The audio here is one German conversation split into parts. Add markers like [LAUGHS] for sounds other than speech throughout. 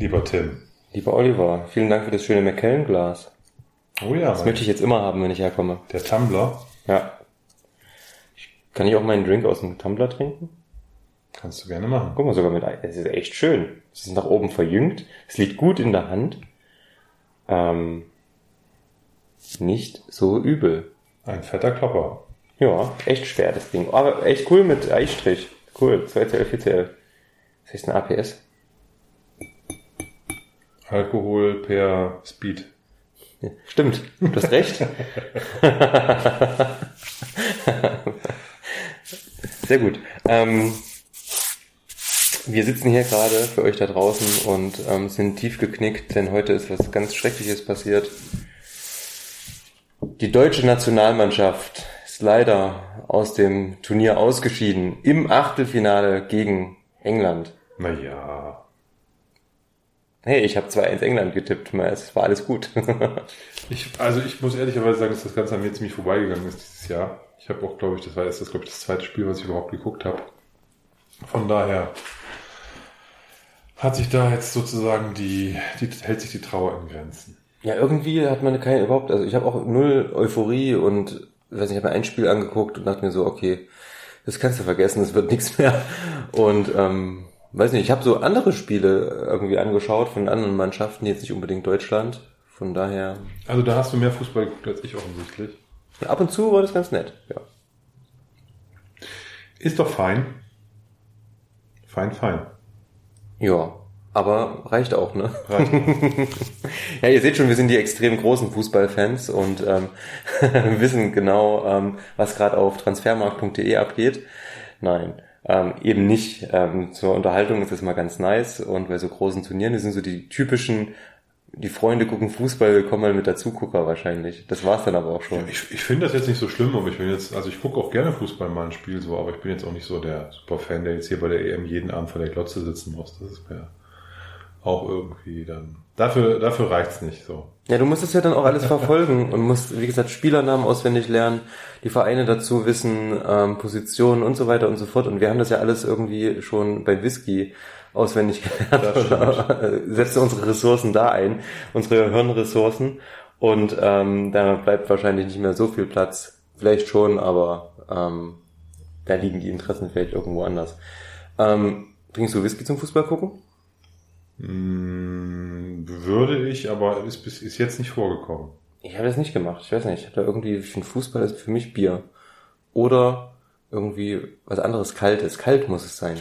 Lieber Tim. Lieber Oliver, vielen Dank für das schöne McKellen-Glas. Oh ja, Das möchte ich jetzt immer haben, wenn ich herkomme. der Tumblr. Ja. Kann ich auch meinen Drink aus dem Tumbler trinken? Kannst du gerne machen. Guck mal, sogar mit, es ist echt schön. Es ist nach oben verjüngt. Es liegt gut in der Hand. Ähm, nicht so übel. Ein fetter Klopper. Ja, echt schwer, das Ding. Aber echt cool mit Eistrich. Cool, 2CL, 4CL. Was ist denn APS? Alkohol per Speed. Stimmt, du hast recht. Sehr gut. Ähm, wir sitzen hier gerade für euch da draußen und ähm, sind tief geknickt, denn heute ist was ganz Schreckliches passiert. Die deutsche Nationalmannschaft ist leider aus dem Turnier ausgeschieden im Achtelfinale gegen England. Naja. Hey, ich habe 2-1 England getippt, es war alles gut. [LAUGHS] Ich, also ich muss ehrlicherweise sagen, dass das Ganze an mir ziemlich vorbeigegangen ist dieses Jahr. Ich habe auch, glaube ich, das war jetzt das, glaube ich, das zweite Spiel, was ich überhaupt geguckt habe. Von daher hat sich da jetzt sozusagen die, die hält sich die Trauer in Grenzen. Ja, irgendwie hat man keine überhaupt, also ich habe auch null Euphorie und ich weiß nicht, ich habe mir ein Spiel angeguckt und dachte mir so, okay, das kannst du vergessen, das wird nichts mehr. Und ähm, weiß nicht, ich habe so andere Spiele irgendwie angeschaut von anderen Mannschaften, jetzt nicht unbedingt Deutschland. Von daher. Also da hast du mehr Fußball geguckt als ich offensichtlich. Ab und zu war das ganz nett, ja. Ist doch fein. Fein, fein. Ja, aber reicht auch, ne? Reicht. [LAUGHS] Ja, ihr seht schon, wir sind die extrem großen Fußballfans und ähm, [LAUGHS] wissen genau, ähm, was gerade auf transfermarkt.de abgeht. Nein, ähm, eben nicht. Ähm, zur Unterhaltung ist es mal ganz nice und bei so großen Turnieren, das sind so die typischen, die Freunde gucken Fußball, kommen mal mit der Zugucker wahrscheinlich. Das war's dann aber auch schon. Ich, ich finde das jetzt nicht so schlimm, aber ich bin jetzt, also ich gucke auch gerne Fußball mal ein Spiel so, aber ich bin jetzt auch nicht so der Superfan, der jetzt hier bei der EM jeden Abend vor der Glotze sitzen muss. Das ist mir auch irgendwie dann. Dafür, dafür reicht's nicht so. Ja, du musst es ja dann auch alles verfolgen [LAUGHS] und musst, wie gesagt, Spielernamen auswendig lernen, die Vereine dazu wissen, ähm, Positionen und so weiter und so fort. Und wir haben das ja alles irgendwie schon bei Whisky auswendig [LAUGHS] gelernt. Setzen unsere Ressourcen da ein, unsere Hirnressourcen. Und ähm, da bleibt wahrscheinlich nicht mehr so viel Platz. Vielleicht schon, aber ähm, da liegen die Interessen vielleicht irgendwo anders. Ähm, bringst du Whisky zum Fußball gucken? Mm, würde ich, aber ist, ist jetzt nicht vorgekommen. Ich habe das nicht gemacht. Ich weiß nicht. Ich habe da irgendwie, ich finde Fußball ist für mich Bier. Oder irgendwie was anderes Kaltes. Kalt muss es sein.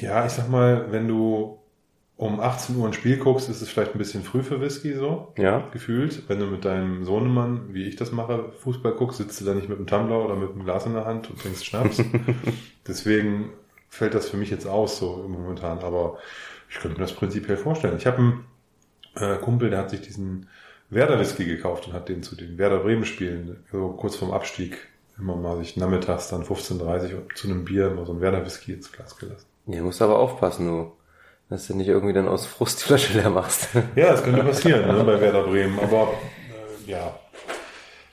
Ja, ich sag mal, wenn du um 18 Uhr ein Spiel guckst, ist es vielleicht ein bisschen früh für Whisky so. Ja. Gefühlt. Wenn du mit deinem Sohnemann, wie ich das mache, Fußball guckst, sitzt du da nicht mit einem Tumbler oder mit einem Glas in der Hand und trinkst Schnaps. [LAUGHS] Deswegen fällt das für mich jetzt aus, so momentan. Aber ich könnte mir das prinzipiell vorstellen. Ich habe einen äh, Kumpel, der hat sich diesen Werder Whisky gekauft und hat den zu den Werder Bremen Spielen, so kurz vorm Abstieg, immer mal sich nachmittags dann 15.30 Uhr zu einem Bier mal so ein Werder Whisky ins Glas gelassen. Ja, musst aber aufpassen, du. Dass du nicht irgendwie dann aus Frust die Flasche leer machst. [LAUGHS] Ja, das könnte passieren ne, bei Werder Bremen. Aber äh, ja,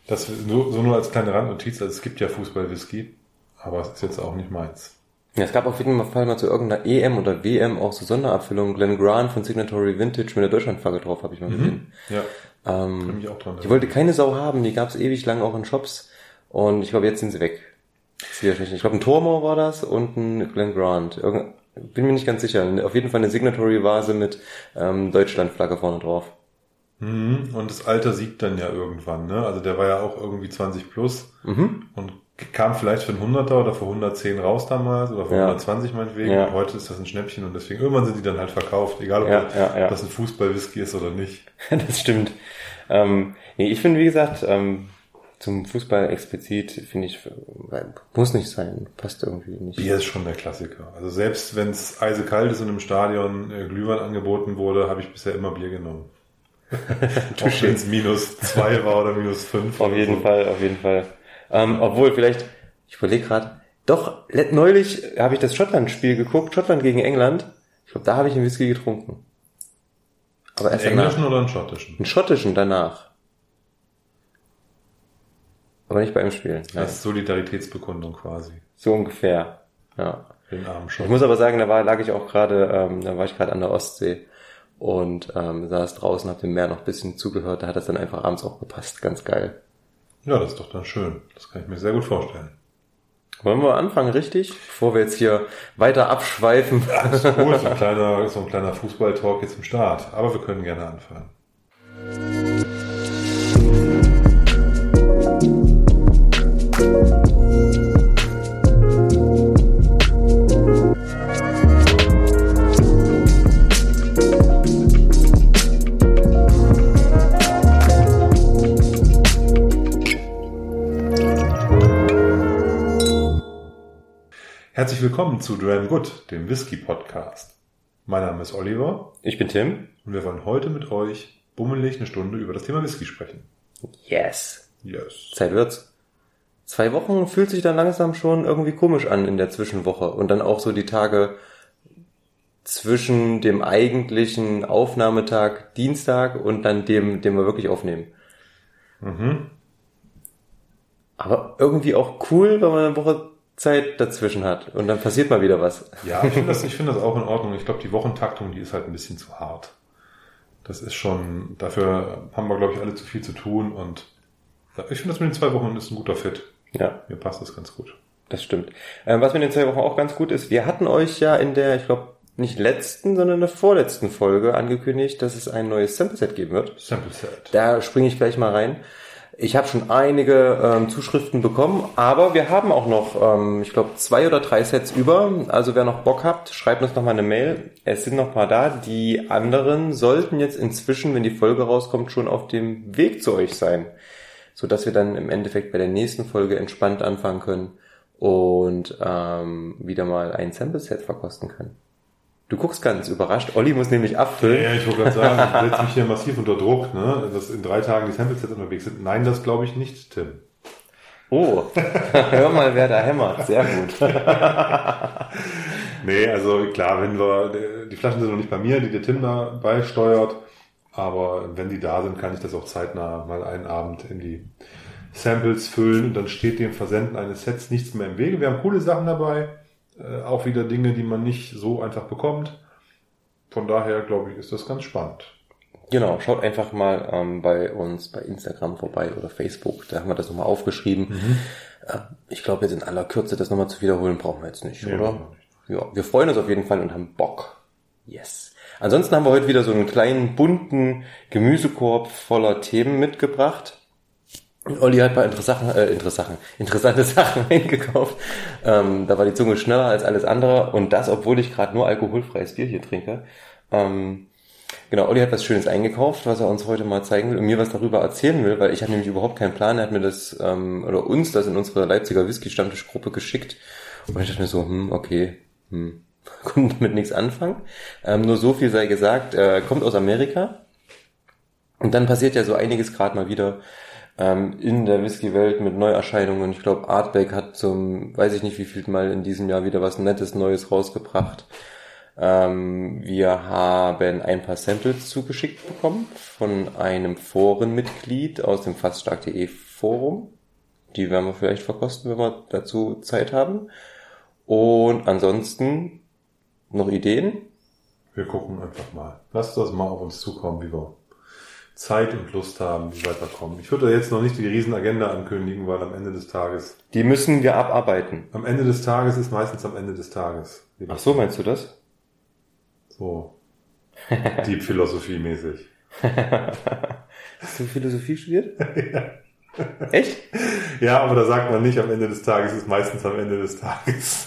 das so, so nur als kleine Randnotiz. Also es gibt ja Fußball-Whisky, aber es ist jetzt auch nicht meins. Ja, es gab auf jeden Fall mal zu irgendeiner EM oder WM auch so Sonderabfüllungen. Glenn Grant von Signatory Vintage mit der Deutschlandflagge drauf, habe ich mal gesehen. Ja, Ähm, mich auch dran die wollte keine Sau haben, die gab es ewig lang auch in Shops. Und ich glaube, jetzt sind sie weg. Ich glaube, ein Tormor war das und ein Glenn Grant. Irgend, bin mir nicht ganz sicher. Auf jeden Fall eine Signatory-Vase mit ähm, Deutschlandflagge vorne drauf. Mhm. Und das Alter siegt dann ja irgendwann. Ne? Also der war ja auch irgendwie 20 plus Mhm. und kam vielleicht für einen 100er oder für 110 raus damals oder für Ja. 120 meinetwegen. Ja. Und heute ist das ein Schnäppchen und deswegen irgendwann sind die dann halt verkauft, egal ob Ja, ja, das ein Fußball-Whisky ist oder nicht. [LAUGHS] das stimmt. Ähm, nee, ich finde, wie gesagt, ähm, zum Fußball explizit finde ich, muss nicht sein. Passt irgendwie nicht. Bier ist schon der Klassiker. Also selbst wenn es eisekalt ist und im Stadion äh, Glühwein angeboten wurde, habe ich bisher immer Bier genommen. [LAUGHS] Auch wenn es minus zwei war oder minus fünf. Auf jeden so. Fall, auf jeden Fall. Ähm, obwohl vielleicht, ich überlege gerade, doch, neulich habe ich das Schottland-Spiel geguckt, Schottland gegen England. Ich glaube, da habe ich einen Whisky getrunken. Aber Einen erst danach. englischen oder einen schottischen? Einen schottischen danach. Aber nicht beim Spiel. Das ist Solidaritätsbekundung quasi. so ungefähr. Ja. Den armen Ich Schotten. muss aber sagen, da war, lag ich auch gerade, ähm, da war ich gerade an der Ostsee. und ähm, saß draußen, hab dem Meer noch ein bisschen zugehört. Da hat das dann einfach abends auch gepasst. Ganz geil. Ja, das ist doch dann schön. Das kann ich mir sehr gut vorstellen. Wollen wir anfangen, richtig? Bevor wir jetzt hier weiter abschweifen. Ja, das ist gut, so ein [LAUGHS] kleiner, so ein kleiner Fußball-Talk jetzt im Start. Aber wir können gerne anfangen. Herzlich willkommen zu Dram Good, dem Whisky Podcast. Mein Name ist Oliver. Ich bin Tim. Und wir wollen heute mit euch bummelig eine Stunde über das Thema Whisky sprechen. Yes. Yes. Zeit wird's. Zwei Wochen fühlt sich dann langsam schon irgendwie komisch an in der Zwischenwoche und dann auch so die Tage zwischen dem eigentlichen Aufnahmetag Dienstag und dann dem, den wir wirklich aufnehmen. Mhm. Aber irgendwie auch cool, wenn man eine Woche Zeit dazwischen hat und dann passiert mal wieder was. Ja, ich finde das, ich finde das auch in Ordnung. Ich glaube, die Wochentaktung, die ist halt ein bisschen zu hart. Das ist schon, dafür haben wir, glaube ich, alle zu viel zu tun und ich finde das mit den zwei Wochen ist ein guter Fit. Ja. Mir passt das ganz gut. Das stimmt. Ähm, was mit den zwei Wochen auch ganz gut ist, wir hatten euch ja in der, ich glaube, nicht letzten, sondern in der vorletzten Folge angekündigt, dass es ein neues Sample Set geben wird. Sample Set. Da springe ich gleich mal rein. Ich habe schon einige ähm, Zuschriften bekommen, aber wir haben auch noch, ähm, ich glaube, zwei oder drei Sets über. Also wer noch Bock habt, schreibt uns noch mal eine Mail. Es sind noch mal da. Die anderen sollten jetzt inzwischen, wenn die Folge rauskommt, schon auf dem Weg zu euch sein, so dass wir dann im Endeffekt bei der nächsten Folge entspannt anfangen können und ähm, wieder mal ein Sample Set verkosten können. Du guckst ganz überrascht. Olli muss nämlich abfüllen. Ja, ich wollte gerade sagen, ich setze mich hier massiv unter Druck, ne? dass in drei Tagen die Sample-Sets unterwegs sind. Nein, das glaube ich nicht, Tim. Oh, [LAUGHS] hör mal, wer da hämmert. Sehr gut. [LAUGHS] nee, also klar, wenn wir, die Flaschen sind noch nicht bei mir, die der Tim da beisteuert. Aber wenn die da sind, kann ich das auch zeitnah mal einen Abend in die Samples füllen und dann steht dem Versenden eines Sets nichts mehr im Wege. Wir haben coole Sachen dabei. Äh, auch wieder Dinge, die man nicht so einfach bekommt. Von daher glaube ich, ist das ganz spannend. Genau, schaut einfach mal ähm, bei uns bei Instagram vorbei oder Facebook. Da haben wir das nochmal aufgeschrieben. Mhm. Äh, ich glaube, jetzt in aller Kürze das nochmal zu wiederholen, brauchen wir jetzt nicht, nee, oder? Nicht. Ja, wir freuen uns auf jeden Fall und haben Bock. Yes. Ansonsten haben wir heute wieder so einen kleinen bunten Gemüsekorb voller Themen mitgebracht. Olli hat ein paar interessante, äh, interessante, interessante Sachen eingekauft. Ähm, da war die Zunge schneller als alles andere und das, obwohl ich gerade nur alkoholfreies Bier hier trinke. Ähm, genau, Olli hat was Schönes eingekauft, was er uns heute mal zeigen will und mir was darüber erzählen will, weil ich habe nämlich überhaupt keinen Plan. Er hat mir das ähm, oder uns das in unsere Leipziger Whisky-Stammtischgruppe geschickt und ich dachte mir so, hm, okay, hm, [LAUGHS] konnte damit nichts anfangen. Ähm, nur so viel sei gesagt, äh, kommt aus Amerika und dann passiert ja so einiges gerade mal wieder ähm, in der Whisky-Welt mit Neuerscheinungen. Ich glaube, Artback hat zum, weiß ich nicht wie viel Mal in diesem Jahr wieder was Nettes Neues rausgebracht. Ähm, wir haben ein paar Samples zugeschickt bekommen von einem Forenmitglied aus dem faststark.de Forum. Die werden wir vielleicht verkosten, wenn wir dazu Zeit haben. Und ansonsten noch Ideen? Wir gucken einfach mal. Lasst das mal auf uns zukommen, wie wir Zeit und Lust haben, wie weiterkommen. Ich würde jetzt noch nicht die Riesenagenda ankündigen, weil am Ende des Tages. Die müssen wir abarbeiten. Am Ende des Tages ist meistens am Ende des Tages. Ach so, meinst du das? So. [LAUGHS] Deep Philosophie mäßig. [LAUGHS] Hast du Philosophie studiert? [LAUGHS] ja. Echt? Ja, aber da sagt man nicht, am Ende des Tages ist meistens am Ende des Tages.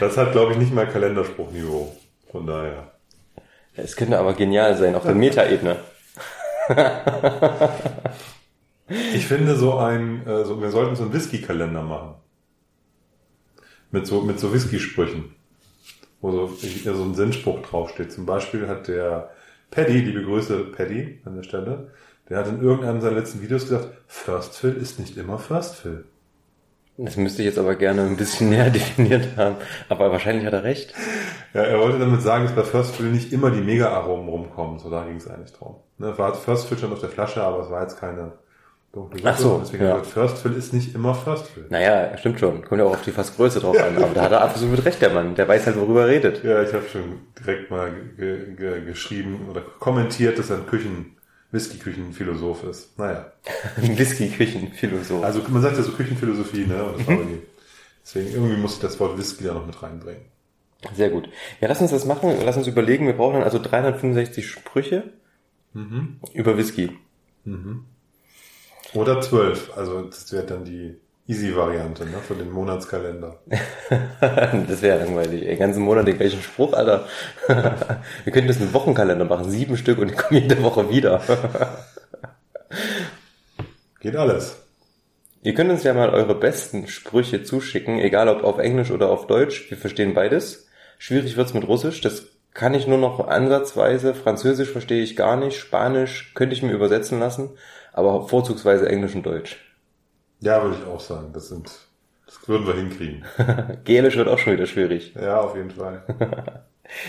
das hat, glaube ich, nicht mal Kalenderspruchniveau. Von daher. Es könnte aber genial sein, auf der Metaebene. Ich finde so ein, äh, wir sollten so einen Whisky-Kalender machen. Mit so, mit so Whisky-Sprüchen. Wo so, so ein Sinnspruch draufsteht. Zum Beispiel hat der Paddy, liebe Grüße Paddy an der Stelle, der hat in irgendeinem seiner letzten Videos gesagt, First Fill ist nicht immer First Fill. Das müsste ich jetzt aber gerne ein bisschen näher [LAUGHS] definiert haben. Aber wahrscheinlich hat er recht. Ja, er wollte damit sagen, dass bei First Fill nicht immer die Mega-Aromen rumkommen. So da ging es eigentlich drum. Ne, war First Fill schon auf der Flasche, aber es war jetzt keine dunkle Ach so, Deswegen ja. First Fill ist nicht immer First Fill. Naja, stimmt schon. Kommt ja auch auf die Fassgröße drauf an. Aber da hat er absolut recht, der Mann. Der weiß halt, worüber er redet. Ja, ich habe schon direkt mal ge ge geschrieben oder kommentiert, dass er ein Küchen, Whisky-Küchenphilosoph ist. Naja. [LAUGHS] Whisky-Küchenphilosoph. Also man sagt ja so Küchenphilosophie, ne? Und das war irgendwie, deswegen irgendwie muss ich das Wort Whisky da noch mit reinbringen. Sehr gut. Ja, lass uns das machen. Lass uns überlegen. Wir brauchen dann also 365 Sprüche über Whisky. Oder zwölf, also das wäre dann die Easy-Variante, ne? Für den Monatskalender. [LAUGHS] das wäre langweilig. Den ganzen Monat den gleichen Spruch, Alter. [LAUGHS] Wir könnten das mit Wochenkalender machen. Sieben Stück und die kommen jede Woche wieder. [LAUGHS] Geht alles. Ihr könnt uns ja mal eure besten Sprüche zuschicken, egal ob auf Englisch oder auf Deutsch. Wir verstehen beides. Schwierig wird's mit Russisch. Das kann ich nur noch ansatzweise. Französisch verstehe ich gar nicht. Spanisch könnte ich mir übersetzen lassen. Aber vorzugsweise Englisch und Deutsch. Ja, würde ich auch sagen. Das sind, das würden wir hinkriegen. [LAUGHS] Gälisch wird auch schon wieder schwierig. Ja, auf jeden Fall. [LAUGHS]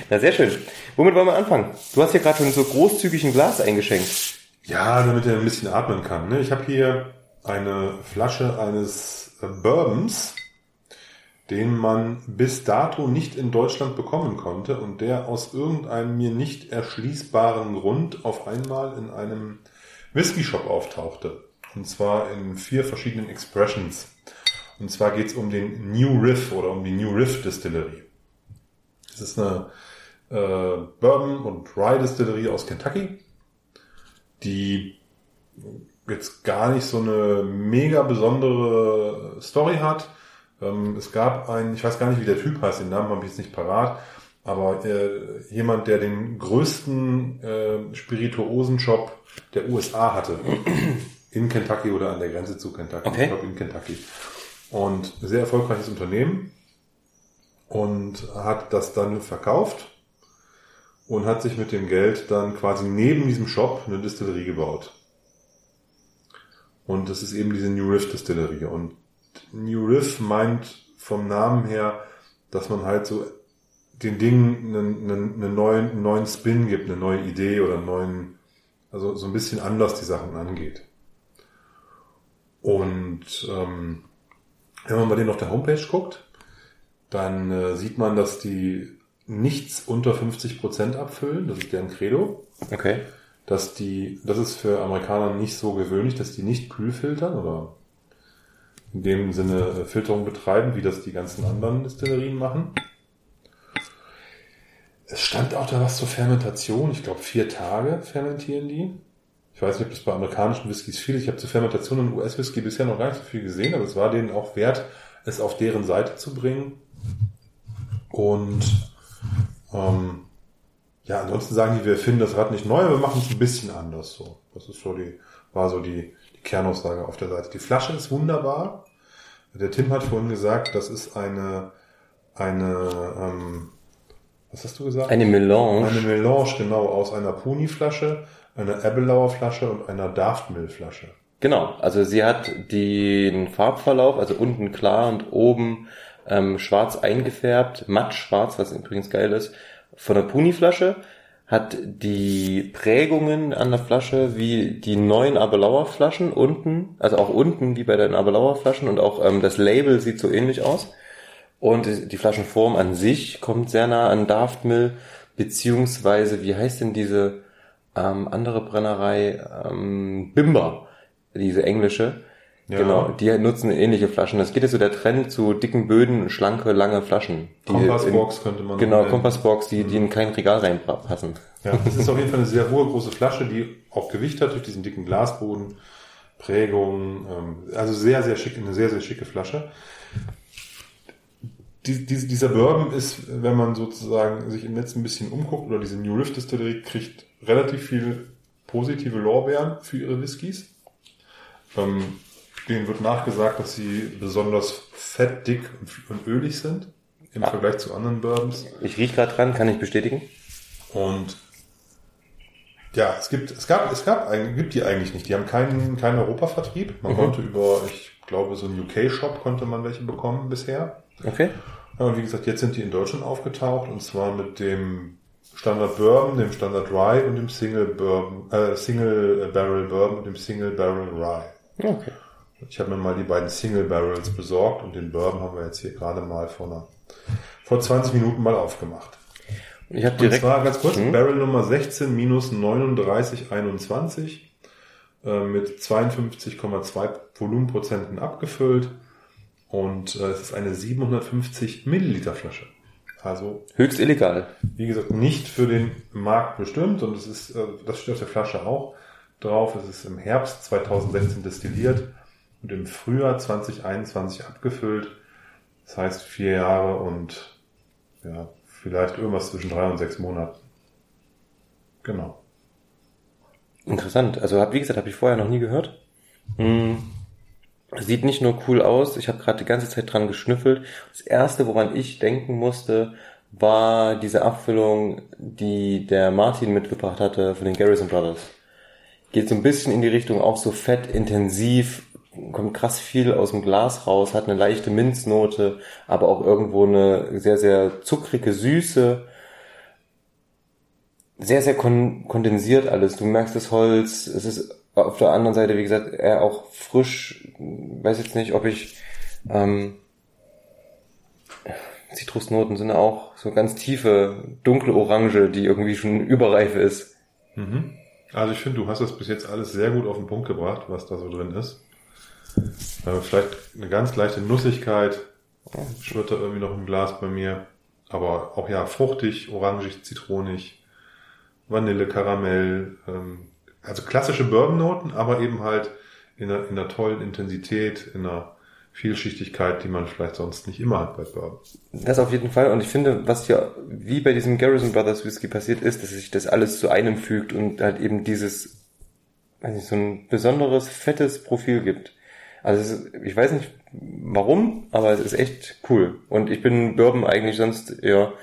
Na, sehr schön. Womit wollen wir anfangen? Du hast hier gerade schon so großzügig ein Glas eingeschenkt. Ja, damit er ein bisschen atmen kann. Ne? Ich habe hier eine Flasche eines äh, Bourbons, den man bis dato nicht in Deutschland bekommen konnte und der aus irgendeinem mir nicht erschließbaren Grund auf einmal in einem Whisky-Shop auftauchte. Und zwar in vier verschiedenen Expressions. Und zwar geht's um den New Riff oder um die New Riff Distillery. Es ist eine äh, Bourbon- und Rye-Distillerie aus Kentucky, die jetzt gar nicht so eine mega besondere Story hat. Ähm, es gab einen, ich weiß gar nicht, wie der Typ heißt, den Namen habe ich jetzt nicht parat, aber äh, jemand, der den größten äh, Spirituosen-Shop der USA hatte. In Kentucky oder an der Grenze zu Kentucky. Okay. Ich glaube in Kentucky. Und sehr erfolgreiches Unternehmen. Und hat das dann verkauft und hat sich mit dem Geld dann quasi neben diesem Shop eine Distillerie gebaut. Und das ist eben diese New Riff Distillerie. Und New Riff meint vom Namen her, dass man halt so den Dingen einen, einen, einen, neuen, einen neuen Spin gibt, eine neue Idee oder einen neuen, also so ein bisschen anders die Sachen angeht. Und ähm, wenn man bei denen auf der Homepage guckt, dann äh, sieht man, dass die nichts unter 50% abfüllen, das ist deren Credo Okay. dass die, das ist für Amerikaner nicht so gewöhnlich, dass die nicht kühl filtern oder in dem Sinne äh, Filterung betreiben, wie das die ganzen anderen Distillerien machen. Es stand auch da was zur Fermentation. Ich glaube, vier Tage fermentieren die. Ich weiß nicht, ob das bei amerikanischen Whiskys viel. Ich habe zur Fermentation in US-Whisky bisher noch gar nicht so viel gesehen, aber es war denen auch wert, es auf deren Seite zu bringen. Und ähm, ja, ansonsten sagen die, wir finden das Rad nicht neu, aber wir machen es ein bisschen anders. So, das ist so die, war so die, die Kernaussage auf der Seite. Die Flasche ist wunderbar. Der Tim hat vorhin gesagt, das ist eine, eine, ähm, was hast du gesagt? Eine Melange. Eine Melange, genau, aus einer Puni-Flasche, einer Abbelauer Flasche und einer Daftmill-Flasche. Genau, also sie hat den Farbverlauf, also unten klar und oben ähm, schwarz eingefärbt, matt schwarz, was übrigens geil ist, von der Puni-Flasche, hat die Prägungen an der Flasche wie die neuen Abelauer Flaschen unten, also auch unten wie bei den Abelauer Flaschen und auch ähm, das Label sieht so ähnlich aus. Und die Flaschenform an sich kommt sehr nah an Daftmill, beziehungsweise, wie heißt denn diese ähm, andere Brennerei, ähm, Bimber, diese englische. Ja. Genau, die nutzen ähnliche Flaschen. Das geht jetzt so der Trend zu dicken Böden, schlanke, lange Flaschen. Kompassbox könnte man Genau. Kompassbox, die, die in kein Regal reinpassen. Ja, das ist auf jeden Fall eine sehr hohe große Flasche, die auch Gewicht hat durch diesen dicken Glasboden, Prägung, ähm, also sehr, sehr schick, eine sehr, sehr schicke Flasche. Die, diese, dieser Bourbon ist, wenn man sozusagen sich im Netz ein bisschen umguckt, oder diese New Riff Distillery kriegt relativ viel positive Lorbeeren für ihre Whiskys. Ähm, denen wird nachgesagt, dass sie besonders fett, dick und, ölig sind im Ah. Vergleich zu anderen Bourbons. Ich riech gerade dran, kann ich bestätigen. Und ja, es gibt, es gab, es gab, gibt die eigentlich nicht. Die haben keinen, keinen Europavertrieb. Man Mhm. konnte über, ich glaube, so einen UK-Shop konnte man welche bekommen bisher. Okay. Ja, und wie gesagt, jetzt sind die in Deutschland aufgetaucht und zwar mit dem Standard Bourbon, dem Standard Rye und dem Single Bourbon, äh, Single Barrel Bourbon und dem Single Barrel Rye. Okay. Ich habe mir mal die beiden Single Barrels besorgt und den Bourbon haben wir jetzt hier gerade mal vor, einer, vor 20 Minuten mal aufgemacht. Ich habe Und direkt. zwar ganz kurz, Hm. Barrel Nummer 16 minus 3921 äh, mit 52,2 Volumenprozenten abgefüllt und äh, es ist eine 750 Milliliter Flasche. Also Höchst illegal. wie gesagt, nicht für den Markt bestimmt und es ist, äh, das steht auf der Flasche auch drauf. Es ist im Herbst 2016 destilliert und im Frühjahr 2021 abgefüllt. Das heißt vier Jahre und ja, vielleicht irgendwas zwischen drei und sechs Monaten. Genau. Interessant. Also hab, wie gesagt, habe ich vorher noch nie gehört. Hm. Sieht nicht nur cool aus, ich habe gerade die ganze Zeit dran geschnüffelt. Das erste, woran ich denken musste, war diese Abfüllung, die der Martin mitgebracht hatte von den Garrison Brothers. Geht so ein bisschen in die Richtung auch so fettintensiv, kommt krass viel aus dem Glas raus, hat eine leichte Minznote, aber auch irgendwo eine sehr, sehr zuckrige Süße sehr, sehr kon kondensiert alles. Du merkst das Holz, es ist auf der anderen Seite, wie gesagt, eher auch frisch. Weiß jetzt nicht, ob ich ähm, Zitrusnoten sind auch so ganz tiefe, dunkle Orange, die irgendwie schon überreif ist. Mhm. Also ich finde, du hast das bis jetzt alles sehr gut auf den Punkt gebracht, was da so drin ist. Äh, vielleicht eine ganz leichte Nussigkeit schwirrt da irgendwie noch im Glas bei mir. Aber auch ja, fruchtig, orangig, zitronig, Vanille, Karamell. Ähm, also klassische Bourbon-Noten, aber eben halt in einer, in einer tollen Intensität, in einer Vielschichtigkeit, die man vielleicht sonst nicht immer hat bei Bourbon. Das auf jeden Fall. Und ich finde, was ja wie bei diesem Garrison Brothers Whisky passiert ist, dass sich das alles zu einem fügt und halt eben dieses, weiß nicht, so ein besonderes, fettes Profil gibt. Also ist, ich weiß nicht warum, aber es ist echt cool. Und ich bin Bourbon eigentlich sonst eher,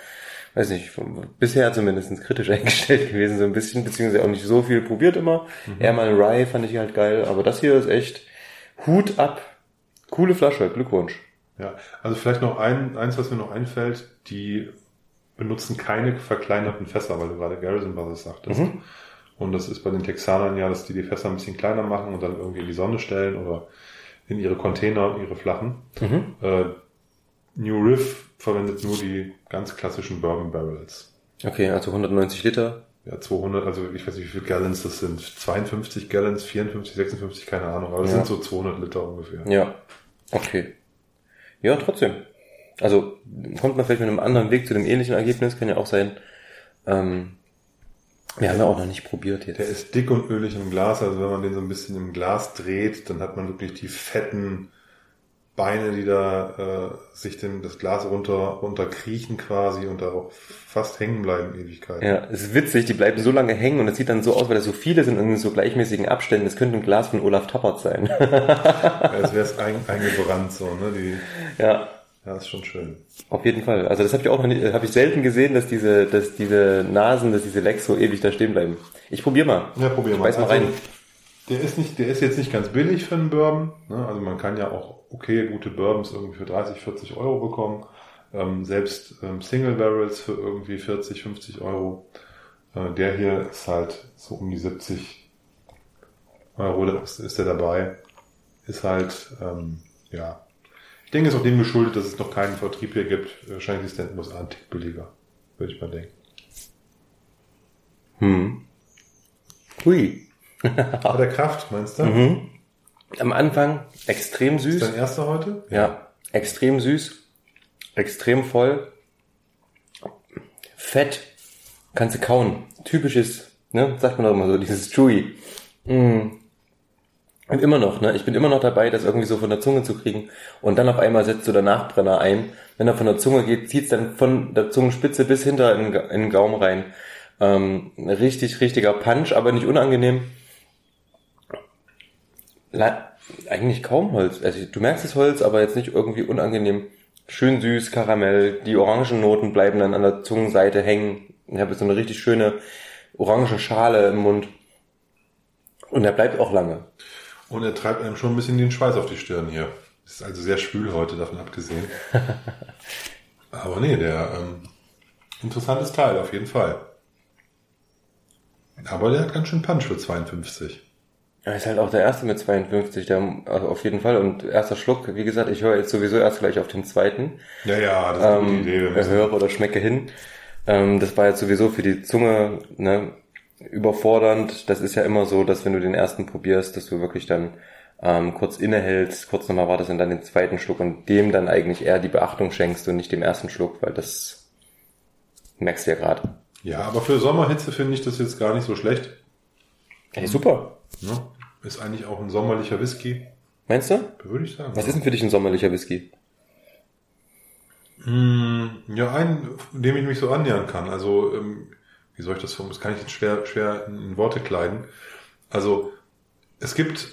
weiß nicht, bisher zumindest kritisch [LAUGHS] eingestellt gewesen, so ein bisschen, beziehungsweise auch nicht so viel probiert immer. Eher mal Rye fand ich halt geil, aber das hier ist echt Hut ab. Coole Flasche, Glückwunsch. Ja, also vielleicht noch ein, eins, was mir noch einfällt, die benutzen keine verkleinerten Fässer, weil du gerade Garrison Brothers sagtest. Mhm. Und das ist bei den Texanern ja, dass die die Fässer ein bisschen kleiner machen und dann irgendwie in die Sonne stellen oder in ihre Container, ihre flachen. Mhm. Äh, New Riff verwendet nur die ganz klassischen Bourbon Barrels. Okay, also 190 Liter. Ja, 200, also ich weiß nicht, wie viele Gallons das sind. 52 Gallons, 54, 56, keine Ahnung, aber das Ja. sind so 200 Liter ungefähr. Ja. Okay. Ja, trotzdem. Also kommt man vielleicht mit einem anderen Weg zu dem ähnlichen Ergebnis, kann ja auch sein. Ähm, wir haben ja auch noch nicht probiert jetzt. Der ist dick und ölig im Glas, also wenn man den so ein bisschen im Glas dreht, dann hat man wirklich die fetten Beine, die da äh, sich dem, das Glas runter, runter kriechen quasi und da auch fast hängen bleiben Ewigkeiten. Ja, es ist witzig, die bleiben so lange hängen und es sieht dann so aus, weil da so viele sind in so gleichmäßigen Abständen. Das könnte ein Glas von Olaf Tappert sein. Als wäre es ein, eingebrannt so, ne? Die, ja, ja, ist schon schön. auf jeden Fall. Also das habe ich auch noch nicht, habe ich selten gesehen, dass diese, dass diese Nasen, dass diese Lecks so ewig da stehen beiben. Ich probier mal. Ja, probier Ich mal. beiß mal Also, rein. Der ist nicht, der ist jetzt nicht ganz billig für einen Bourbon. Ne? Also man kann ja auch okay gute Bourbons irgendwie für 30, 40 Euro bekommen. Ähm, selbst ähm, Single Barrels für irgendwie 40, 50 Euro. Äh, der hier ist halt so um die 70 Euro ist, ist der dabei. Ist halt, ähm, ja. Ich denke, es ist auch dem geschuldet, dass es noch keinen Vertrieb hier gibt. Wahrscheinlich ist der in den ein Tick billiger. Würde ich mal denken. Hm. Hui. [LAUGHS] Hat der Kraft, meinst du? Mhm. Am Anfang extrem Ist süß. dein erster heute? Ja, extrem süß, extrem voll, fett, kannst du kauen. Typisches, ne, sagt man doch immer so, dieses Chewy. Mm. Und immer noch, ne, ich bin immer noch dabei, das irgendwie so von der Zunge zu kriegen. Und dann auf einmal setzt du der Nachbrenner ein. Wenn er von der Zunge geht, zieht's dann von der Zungenspitze bis hinter in, in den Gaumen rein. Ähm, richtig, richtiger Punch, aber nicht unangenehm. Eigentlich kaum Holz. Also du merkst das Holz, aber jetzt nicht irgendwie unangenehm. Schön süß, Karamell. Die Orangennoten bleiben dann an der Zungenseite hängen. Ich habe jetzt so eine richtig schöne orange Schale im Mund. Und er bleibt auch lange. Und er treibt einem schon ein bisschen den Schweiß auf die Stirn hier. Ist also sehr schwül heute, davon abgesehen. [LAUGHS] Aber nee, der ähm, interessantes Teil auf jeden Fall. Aber der hat ganz schön Punch für 52. Er ist halt auch der erste mit 52, der also auf jeden Fall. Und erster Schluck, wie gesagt, ich höre jetzt sowieso erst gleich auf den zweiten. Ja, ja, das ist eine Ähm, gute Idee. Höre oder schmecke hin. Ähm, das war jetzt sowieso für die Zunge ne, überfordernd. Das ist ja immer so, dass wenn du den ersten probierst, dass du wirklich dann ähm, kurz innehältst, kurz nochmal wartest und dann den zweiten Schluck und dem dann eigentlich eher die Beachtung schenkst und nicht dem ersten Schluck, weil das merkst du ja gerade. Ja, aber für Sommerhitze finde ich das jetzt gar nicht so schlecht. Hey, super. Ne? Ist eigentlich auch ein sommerlicher Whisky, Meinst du? würde ich sagen. Was ist denn für dich ein sommerlicher Whisky? Hm, ja, einen, dem ich mich so annähern kann. Also, ähm, wie soll ich das formulieren? Das kann ich jetzt schwer, schwer in Worte kleiden. Also, es gibt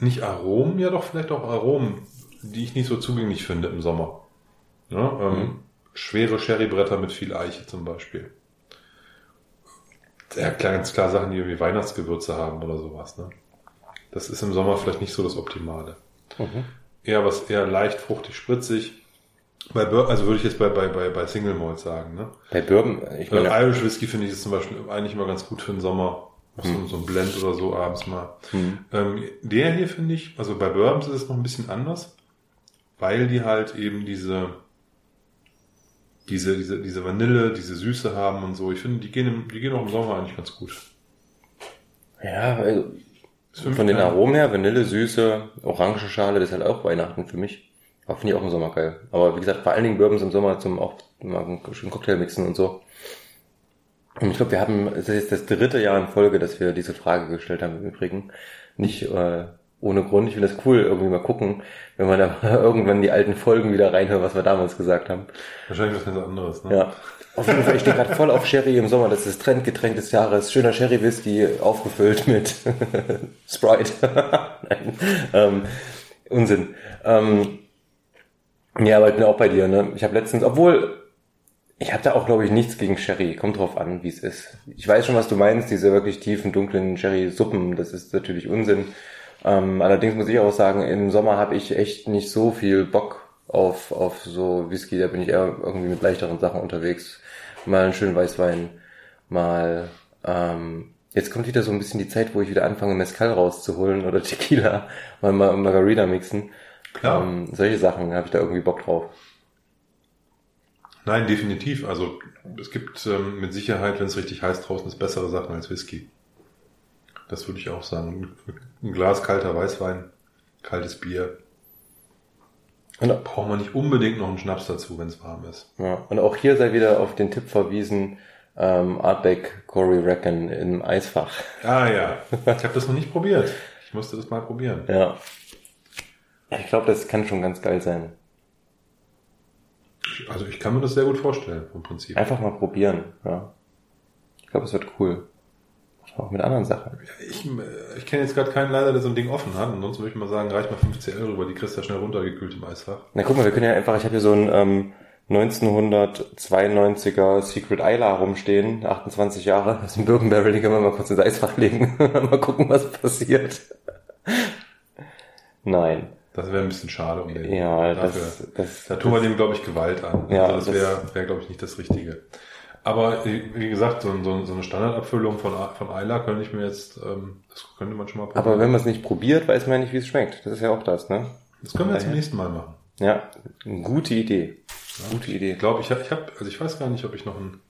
nicht Aromen, ja doch vielleicht auch Aromen, die ich nicht so zugänglich finde im Sommer. Ja, ähm, Schwere Sherrybretter mit viel Eiche zum Beispiel. Ja, klar, ganz klar Sachen, die irgendwie Weihnachtsgewürze haben oder sowas. Ne? Das ist im Sommer vielleicht nicht so das Optimale eher was eher leicht fruchtig spritzig. Bei Bur also würde ich jetzt bei, bei, bei, bei Single Malt sagen, ne? Bei Bourbon, ich Äh, meine, Irish Whisky finde ich ist zum Beispiel eigentlich immer ganz gut für den Sommer. So, so ein Blend oder so abends mal. Ähm, der hier finde ich, also bei Bourbons ist es noch ein bisschen anders, weil die halt eben diese, diese, diese, diese Vanille, diese Süße haben und so. Ich finde, die gehen, im, die gehen auch im Sommer eigentlich ganz gut. ja, also von den Aromen her, Vanille, Süße, orange Schale, das ist halt auch Weihnachten für mich. Aber finde ich auch im Sommer geil. Aber wie gesagt, vor allen Dingen Bourbons im Sommer zum auch mal einen schönen Cocktail mixen und so. Und ich glaube, wir haben, es ist jetzt das dritte Jahr in Folge, dass wir diese Frage gestellt haben im Übrigen. Nicht äh, ohne Grund. Ich finde das cool, irgendwie mal gucken, wenn man da [LAUGHS] irgendwann die alten Folgen wieder reinhört, was wir damals gesagt haben. Wahrscheinlich was ganz anderes, ne? Ja. Auf jeden Fall, ich stehe gerade voll auf Sherry im Sommer. Das ist das Trendgetränk des Jahres. Schöner Sherry-Whisky, aufgefüllt mit [LAUGHS] Sprite. [LAUGHS] Nein, ähm, Unsinn. Ähm, ja, aber ich bin auch bei dir. Ne? Ich habe letztens, obwohl ich habe da auch, glaube ich, nichts gegen Sherry. Kommt drauf an, wie es ist. Ich weiß schon, was du meinst. Diese wirklich tiefen, dunklen Sherry-Suppen, das ist natürlich Unsinn. Ähm, allerdings muss ich auch sagen, im Sommer habe ich echt nicht so viel Bock auf, auf so Whisky. Da bin ich eher irgendwie mit leichteren Sachen unterwegs. Mal einen schönen Weißwein, mal ähm, Jetzt kommt wieder so ein bisschen die Zeit, wo ich wieder anfange, Mezcal rauszuholen oder [LAUGHS] Tequila, mal mal Margarita mixen. Klar. Ähm, solche Sachen habe ich da irgendwie Bock drauf. Nein, definitiv. Also es gibt ähm, mit Sicherheit, wenn es richtig heiß draußen ist, bessere Sachen als Whisky. Das würde ich auch sagen. Ein Glas kalter Weißwein, kaltes Bier. Und, Da braucht man nicht unbedingt noch einen Schnaps dazu, wenn es warm ist. ja, und auch hier sei wieder auf den Tipp verwiesen, ähm, Artback Cory Reckon im Eisfach. Ah ja, [LAUGHS] ich habe das noch nicht probiert. Ich musste das mal probieren. Ja. Ich glaube, das kann schon ganz geil sein. Also ich kann mir das sehr gut vorstellen, vom Prinzip. Einfach mal probieren, ja. Ich glaube, es wird cool. Auch mit anderen Sachen. Ich, äh, ich kenne jetzt gerade keinen leider, der so ein Ding offen hat. Ansonsten würde ich mal sagen, reicht mal 50 Euro rüber, die kriegst du ja schnell runtergekühlt im Eisfach. Na guck mal, wir können ja einfach, ich habe hier so ein ähm, 1992er Secret Isla rumstehen, 28 Jahre, das ist ein Birkenbarrel, den können wir mal kurz ins Eisfach legen, [LAUGHS] mal gucken, was passiert. Nein. Das wäre ein bisschen schade um den. Ja, dafür. das, das, Da tun wir dem, glaube ich, Gewalt an. Ja, also das das- wäre, wär, glaube ich, nicht das Richtige. Aber äh, wie gesagt, so, so, so eine Standardabfüllung von, von Eila könnte ich mir jetzt, ähm, das könnte man schon mal probieren. aber wenn man es nicht probiert, weiß man ja nicht, wie es schmeckt. Das ist ja auch das, ne? das können wir zum daher- nächsten Mal machen. Ja, eine gute Idee. Gute Idee. Ich glaube, ich habe, ich hab, also ich weiß gar nicht, ob ich noch einen,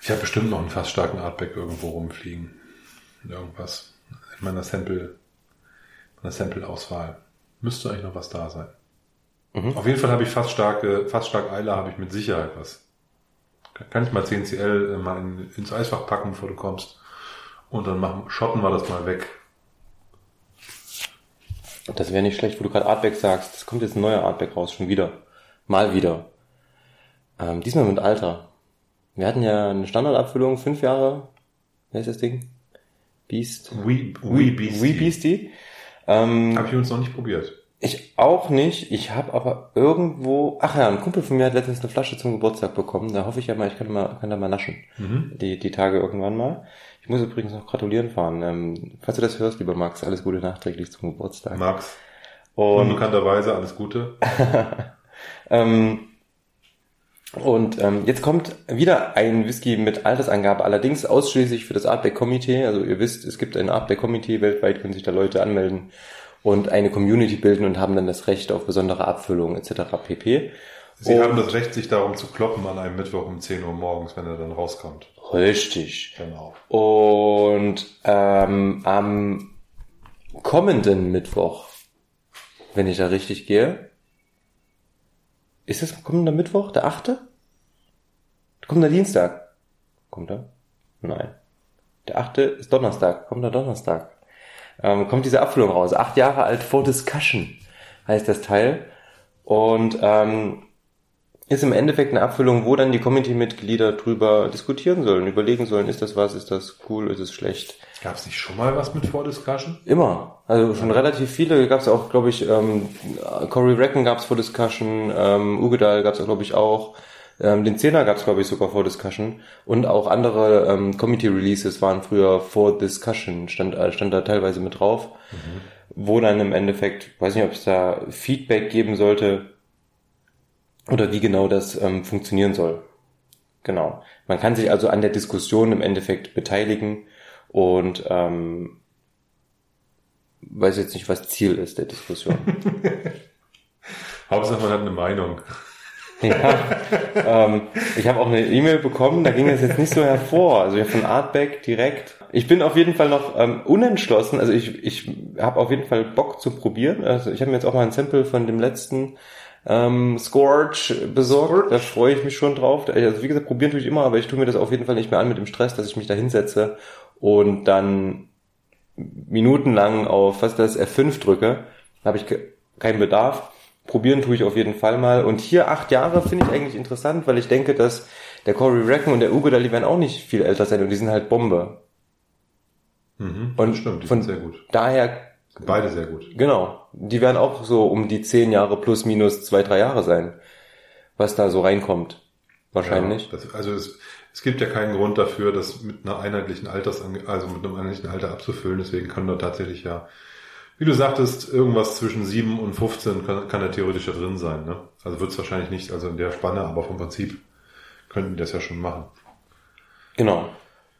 ich habe bestimmt noch einen fast starken Artback irgendwo rumfliegen. Irgendwas. In meiner Sample, meiner Sample-Auswahl. Müsste eigentlich noch was da sein. Mhm. Auf jeden Fall habe ich fast starke, fast stark Eiler habe ich mit Sicherheit was. Kann- ich mal 10 CL äh, mal in, ins Eisfach packen, bevor du kommst. Und dann machen, schotten wir das mal weg. Das wäre nicht schlecht, wo du gerade Artback sagst. Es kommt jetzt ein neuer Artback raus, schon wieder. Mal wieder. Ähm, diesmal mit Alter. Wir hatten ja eine Standardabfüllung, fünf Jahre. Wer ist das Ding? Beast. Wee, Wee Beastie. Wee Beastie. Ähm, Habe ich uns noch nicht probiert. Ich auch nicht. Ich habe aber irgendwo. Ach ja, ein Kumpel von mir hat letztens eine Flasche zum Geburtstag bekommen. Da hoffe ich ja mal, ich kann mal, kann da mal naschen. Die, die Tage irgendwann mal. Ich muss übrigens noch gratulieren fahren. Ähm, falls du das hörst, lieber Max, alles Gute nachträglich zum Geburtstag. Max, Und unbekannterweise alles Gute. [LAUGHS] Ähm, Und ähm, jetzt kommt wieder ein Whisky mit Altersangabe, allerdings ausschließlich für das Artback-Komitee. Also ihr wisst, es gibt ein Artback-Komitee, weltweit können sich da Leute anmelden und eine Community bilden und haben dann das Recht auf besondere Abfüllungen etc. pp. Sie und haben das Recht, sich darum zu kloppen an einem Mittwoch um 10 Uhr morgens, wenn er dann rauskommt. Richtig. Genau. Und ähm, am kommenden Mittwoch, wenn ich da richtig gehe, ist das kommender Mittwoch, der achte? Kommt der Dienstag? Kommt er? Nein. Der achte ist Donnerstag. Kommt der Donnerstag? Ähm, kommt diese Abfüllung raus. Acht Jahre alt for Discussion heißt das Teil. Und ähm, ist im Endeffekt eine Abfüllung, wo dann die Committee-Mitglieder drüber diskutieren sollen, überlegen sollen, ist das was, ist das cool, ist es schlecht. Gab es nicht schon mal was mit Vordiscussion? Immer. Also schon relativ viele. Gab es auch, glaube ich, ähm, Cory Reckon gab es vor Discussion, ähm, Ugedal gab es, glaube ich, auch. Ähm, den Zehner gab es, glaube ich, sogar vor Discussion. Und auch andere ähm, Committee-Releases waren früher vor Discussion, stand, äh, stand da teilweise mit drauf. Mhm. Wo dann im Endeffekt, weiß nicht, ob es da Feedback geben sollte oder wie genau das ähm, funktionieren soll. Genau. Man kann sich also an der Diskussion im Endeffekt beteiligen und ähm, weiß jetzt nicht, was Ziel ist der Diskussion. [LAUGHS] Hauptsache man hat eine Meinung. Ja, ähm, ich habe auch eine E-Mail bekommen, da ging es jetzt nicht so hervor. Also ja, von Artback direkt. Ich bin auf jeden Fall noch ähm, unentschlossen. Also ich, ich habe auf jeden Fall Bock zu probieren. Also ich habe mir jetzt auch mal ein Sample von dem letzten ähm, Scorch besorgt. Scorch. Da freue ich mich schon drauf. Also wie gesagt, probieren tue ich immer, aber ich tue mir das auf jeden Fall nicht mehr an mit dem Stress, dass ich mich da hinsetze und dann minutenlang auf was das F5 drücke, habe ich keinen Bedarf. Probieren tue ich auf jeden Fall mal. Und hier acht Jahre finde ich eigentlich interessant, weil ich denke, dass der Corey Reckon und der Ugo, die werden auch nicht viel älter sein und die sind halt Bombe. Mhm, und stimmt, die von sind sehr gut. Daher. Beide sehr gut. Genau. Die werden auch so um die zehn Jahre plus minus zwei, drei Jahre sein. Was da so reinkommt. Wahrscheinlich. Ja, das, also es, es gibt ja keinen Grund dafür, das mit einer einheitlichen Alters, also mit einem einheitlichen Alter abzufüllen. Deswegen kann da tatsächlich ja, wie du sagtest, irgendwas zwischen 7 und 15 kann, kann da theoretisch drin sein. Ne? Also wird es wahrscheinlich nicht, also in der Spanne, aber vom Prinzip könnten die das ja schon machen. Genau.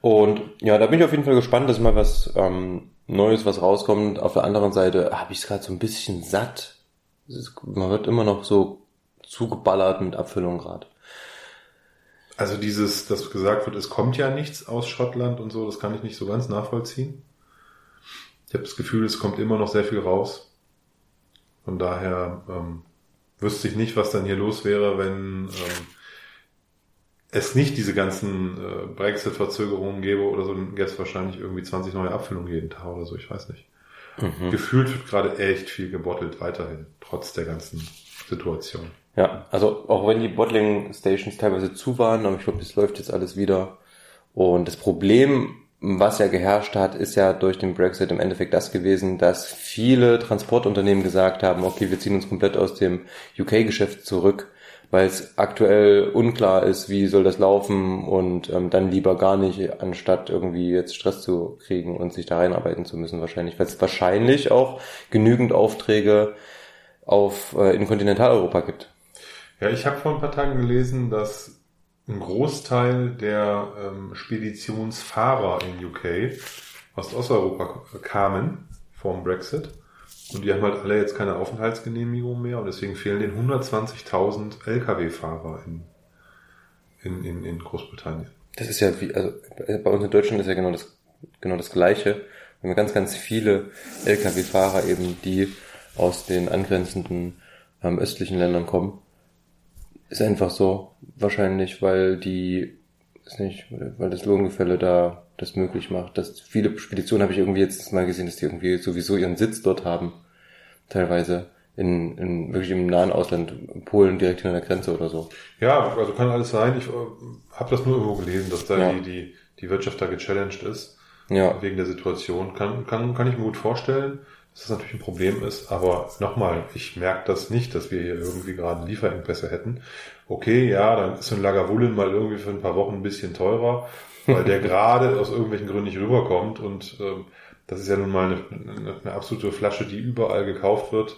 Und ja, da bin ich auf jeden Fall gespannt, dass mal was ähm, Neues, was rauskommt. Auf der anderen Seite habe ich es gerade so ein bisschen satt. Ist, man wird immer noch so zugeballert mit Abfüllung gerade. Also dieses, dass gesagt wird, es kommt ja nichts aus Schottland und so, das kann ich nicht so ganz nachvollziehen. Ich habe das Gefühl, es kommt immer noch sehr viel raus. Von daher ähm, wüsste ich nicht, was dann hier los wäre, wenn ähm, es nicht diese ganzen äh, Brexit-Verzögerungen gäbe oder so, dann gäbe es wahrscheinlich irgendwie 20 neue Abfüllungen jeden Tag oder so, ich weiß nicht. Mhm. Gefühlt wird gerade echt viel gebottelt weiterhin, trotz der ganzen Situation. Ja, also auch wenn die Bottling Stations teilweise zu waren, aber ich glaube, das läuft jetzt alles wieder. Und das Problem, was ja geherrscht hat, ist ja durch den Brexit im Endeffekt das gewesen, dass viele Transportunternehmen gesagt haben, okay, wir ziehen uns komplett aus dem UK-Geschäft zurück, weil es aktuell unklar ist, wie soll das laufen und ähm, dann lieber gar nicht, anstatt irgendwie jetzt Stress zu kriegen und sich da reinarbeiten zu müssen wahrscheinlich, weil es wahrscheinlich auch genügend Aufträge auf äh, in Kontinentaleuropa gibt. Ja, ich habe vor ein paar Tagen gelesen, dass ein Großteil der ähm, Speditionsfahrer in UK aus Osteuropa kamen vom Brexit. Und die haben halt alle jetzt keine Aufenthaltsgenehmigung mehr und deswegen fehlen den 120.000 Lkw-Fahrer in, in, in, in Großbritannien. Das ist ja wie, also bei uns in Deutschland ist ja genau das, genau das Gleiche. Wir haben ganz, ganz viele Lkw-Fahrer eben, die aus den angrenzenden ähm, östlichen Ländern kommen ist einfach so. Wahrscheinlich, weil die, ist nicht, weil das Lohngefälle da das möglich macht. Dass viele Speditionen habe ich irgendwie jetzt mal gesehen, dass die irgendwie sowieso ihren Sitz dort haben. Teilweise. In, in wirklich im nahen Ausland, Polen direkt hinter der Grenze oder so. Ja, also kann alles sein. Ich äh, habe das nur irgendwo gelesen, dass da ja. die, die, die Wirtschaft da gechallenged ist. Ja. Wegen der Situation. Kann, kann, kann ich mir gut vorstellen dass das natürlich ein Problem ist. Aber nochmal, ich merke das nicht, dass wir hier irgendwie gerade Lieferengpässe hätten. Okay, ja, dann ist so ein Lagavulin mal irgendwie für ein paar Wochen ein bisschen teurer, weil der [LAUGHS] gerade aus irgendwelchen Gründen nicht rüberkommt. Und ähm, das ist ja nun mal eine, eine, absolute Flasche, die überall gekauft wird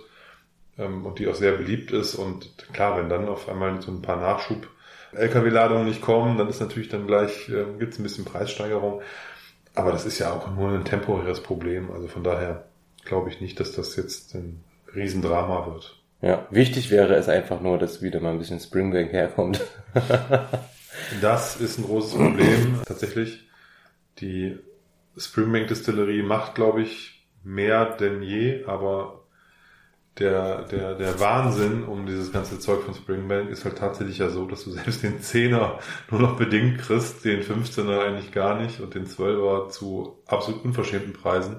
ähm, und die auch sehr beliebt ist. Und klar, wenn dann auf einmal so ein paar Nachschub LKW-Ladungen nicht kommen, dann ist natürlich dann gleich, äh, gibt es ein bisschen Preissteigerung. Aber das ist ja auch nur ein temporäres Problem. Also von daher glaube ich nicht, dass das jetzt ein Riesendrama wird. Ja, wichtig wäre es einfach nur, dass wieder mal ein bisschen Springbank herkommt. [LAUGHS] das ist ein großes Problem. Tatsächlich, die Springbank Distillerie macht, glaube ich, mehr denn je, aber der, der, der Wahnsinn um dieses ganze Zeug von Springbank ist halt tatsächlich ja so, dass du selbst den Zehner nur noch bedingt kriegst, den 15er eigentlich gar nicht und den 12er zu absolut unverschämten Preisen.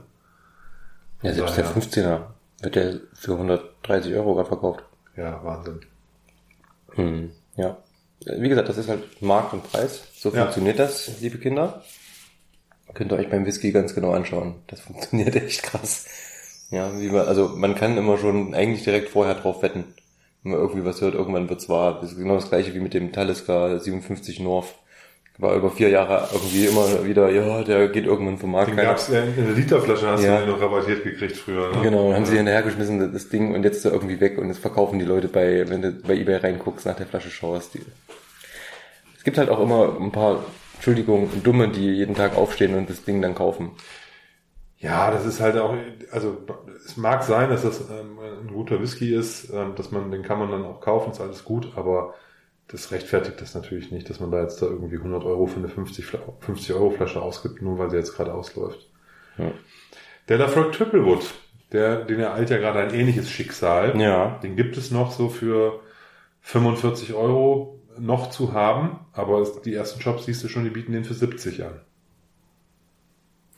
Ja, selbst der 15er wird der für 130 Euro gerade verkauft. Ja, Wahnsinn. Hm, ja. Wie gesagt, das ist halt Markt und Preis. So ja. funktioniert das, liebe Kinder. Könnt ihr euch beim Whisky ganz genau anschauen. Das [LAUGHS] funktioniert echt krass. Ja, wie man, also man kann immer schon eigentlich direkt vorher drauf wetten. Wenn man irgendwie was hört, irgendwann wird's wahr. Das ist genau das gleiche wie mit dem Talisker 57 North. War über vier Jahre irgendwie immer wieder, ja, der geht irgendwann vom Markt. Den gab's ja in der Literflasche, hast ja. du den noch rabattiert gekriegt früher. Ne? Genau, haben ja. sie hinterhergeschmissen, das Ding, und jetzt ist er irgendwie weg und das verkaufen die Leute bei, wenn du bei Ebay reinguckst, nach der Flasche schaust. Die. Es gibt halt auch immer ein paar, Entschuldigung, Dumme, die jeden Tag aufstehen und das Ding dann kaufen. Ja, das ist halt auch, also es mag sein, dass das ähm, ein guter Whisky ist, ähm, dass man, den kann man dann auch kaufen, ist alles gut, aber das rechtfertigt das natürlich nicht, dass man da jetzt da irgendwie 100 Euro für eine 50, 50 Euro Flasche ausgibt, nur weil sie jetzt gerade ausläuft. Ja. Der Lafroig Triplewood, der, den ereilt ja gerade ein ähnliches Schicksal. Ja. Den gibt es noch so für 45 Euro noch zu haben, aber die ersten Shops siehst du schon, die bieten den für 70 an.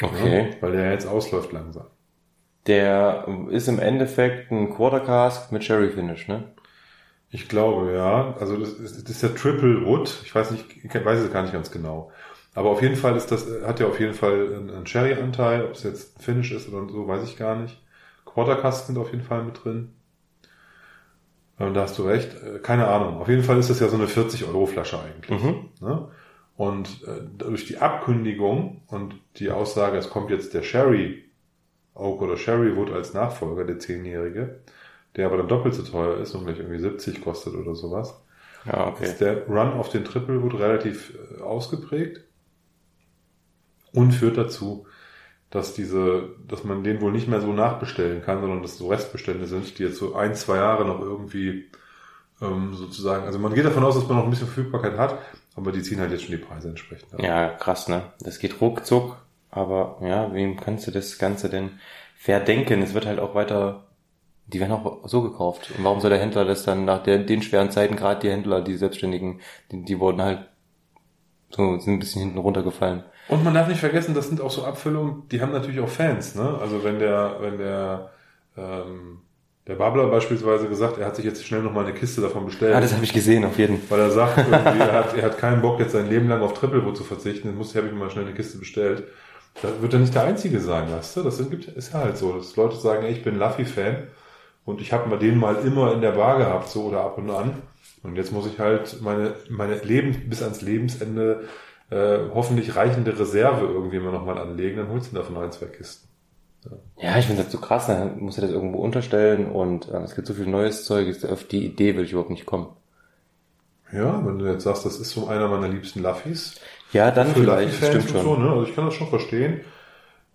Okay. Ja, weil der jetzt ausläuft langsam. Der ist im Endeffekt ein Quarter Cask mit Cherry Finish, ne? Ich glaube, ja. Also das ist, das ist der Triple Wood. Ich weiß nicht, ich weiß es gar nicht ganz genau. Aber auf jeden Fall ist das, hat ja auf jeden Fall einen Cherry-Anteil. Ob es jetzt Finish ist oder so, weiß ich gar nicht. Quarter Cask sind auf jeden Fall mit drin. Und da hast du recht. Äh, keine Ahnung. Auf jeden Fall ist das ja so eine 40 Euro Flasche eigentlich. Mhm. Ne? Und äh, durch die Abkündigung und die Aussage, es kommt jetzt der Sherry Oak oder Sherry Wood als Nachfolger, der Zehnjährige, der aber dann doppelt so teuer ist und gleich irgendwie 70 kostet oder sowas, ja, okay. ist der Run auf den Triple Wood relativ äh, ausgeprägt und führt dazu, dass diese, dass man den wohl nicht mehr so nachbestellen kann, sondern dass so Restbestände sind, die jetzt so ein, zwei Jahre noch irgendwie ähm, sozusagen, also man geht davon aus, dass man noch ein bisschen Verfügbarkeit hat, aber die ziehen halt jetzt schon die Preise entsprechend ab. Ja, krass, ne? Das geht ruckzuck, aber ja, wem kannst du das Ganze denn verdenken? Es wird halt auch weiter, die werden auch so gekauft. Und warum soll der Händler das dann nach der, den schweren Zeiten, gerade die Händler, die Selbstständigen, die, die wurden halt so, sind ein bisschen hinten runtergefallen. Und man darf nicht vergessen, das sind auch so Abfüllungen, die haben natürlich auch Fans, ne? Also wenn der, wenn der, ähm, der Babler beispielsweise gesagt, er hat sich jetzt schnell nochmal eine Kiste davon bestellt. Ah, das habe ich gesehen, auf jeden Fall. Weil er sagt, er, hat, er hat keinen Bock, jetzt sein Leben lang auf Triple zu verzichten. Jetzt muss habe ich mir mal schnell eine Kiste bestellt. Da wird er nicht der Einzige sein, weißt du? Das sind, ist ja halt so, dass Leute sagen, ey, ich bin Luffy-Fan und ich habe mal den mal immer in der Bar gehabt, so oder ab und an. Und jetzt muss ich halt meine, meine Leben bis ans Lebensende äh, hoffentlich reichende Reserve irgendwie mal nochmal anlegen, dann holst du davon ein, zwei Kisten. Ja, ich finde das so krass, dann muss er das irgendwo unterstellen und äh, es gibt so viel neues Zeug, auf die Idee will ich überhaupt nicht kommen. Ja, wenn du jetzt sagst, das ist so einer meiner liebsten Luffys. Ja, dann vielleicht, stimmt schon. So, ne? Also ich kann das schon verstehen.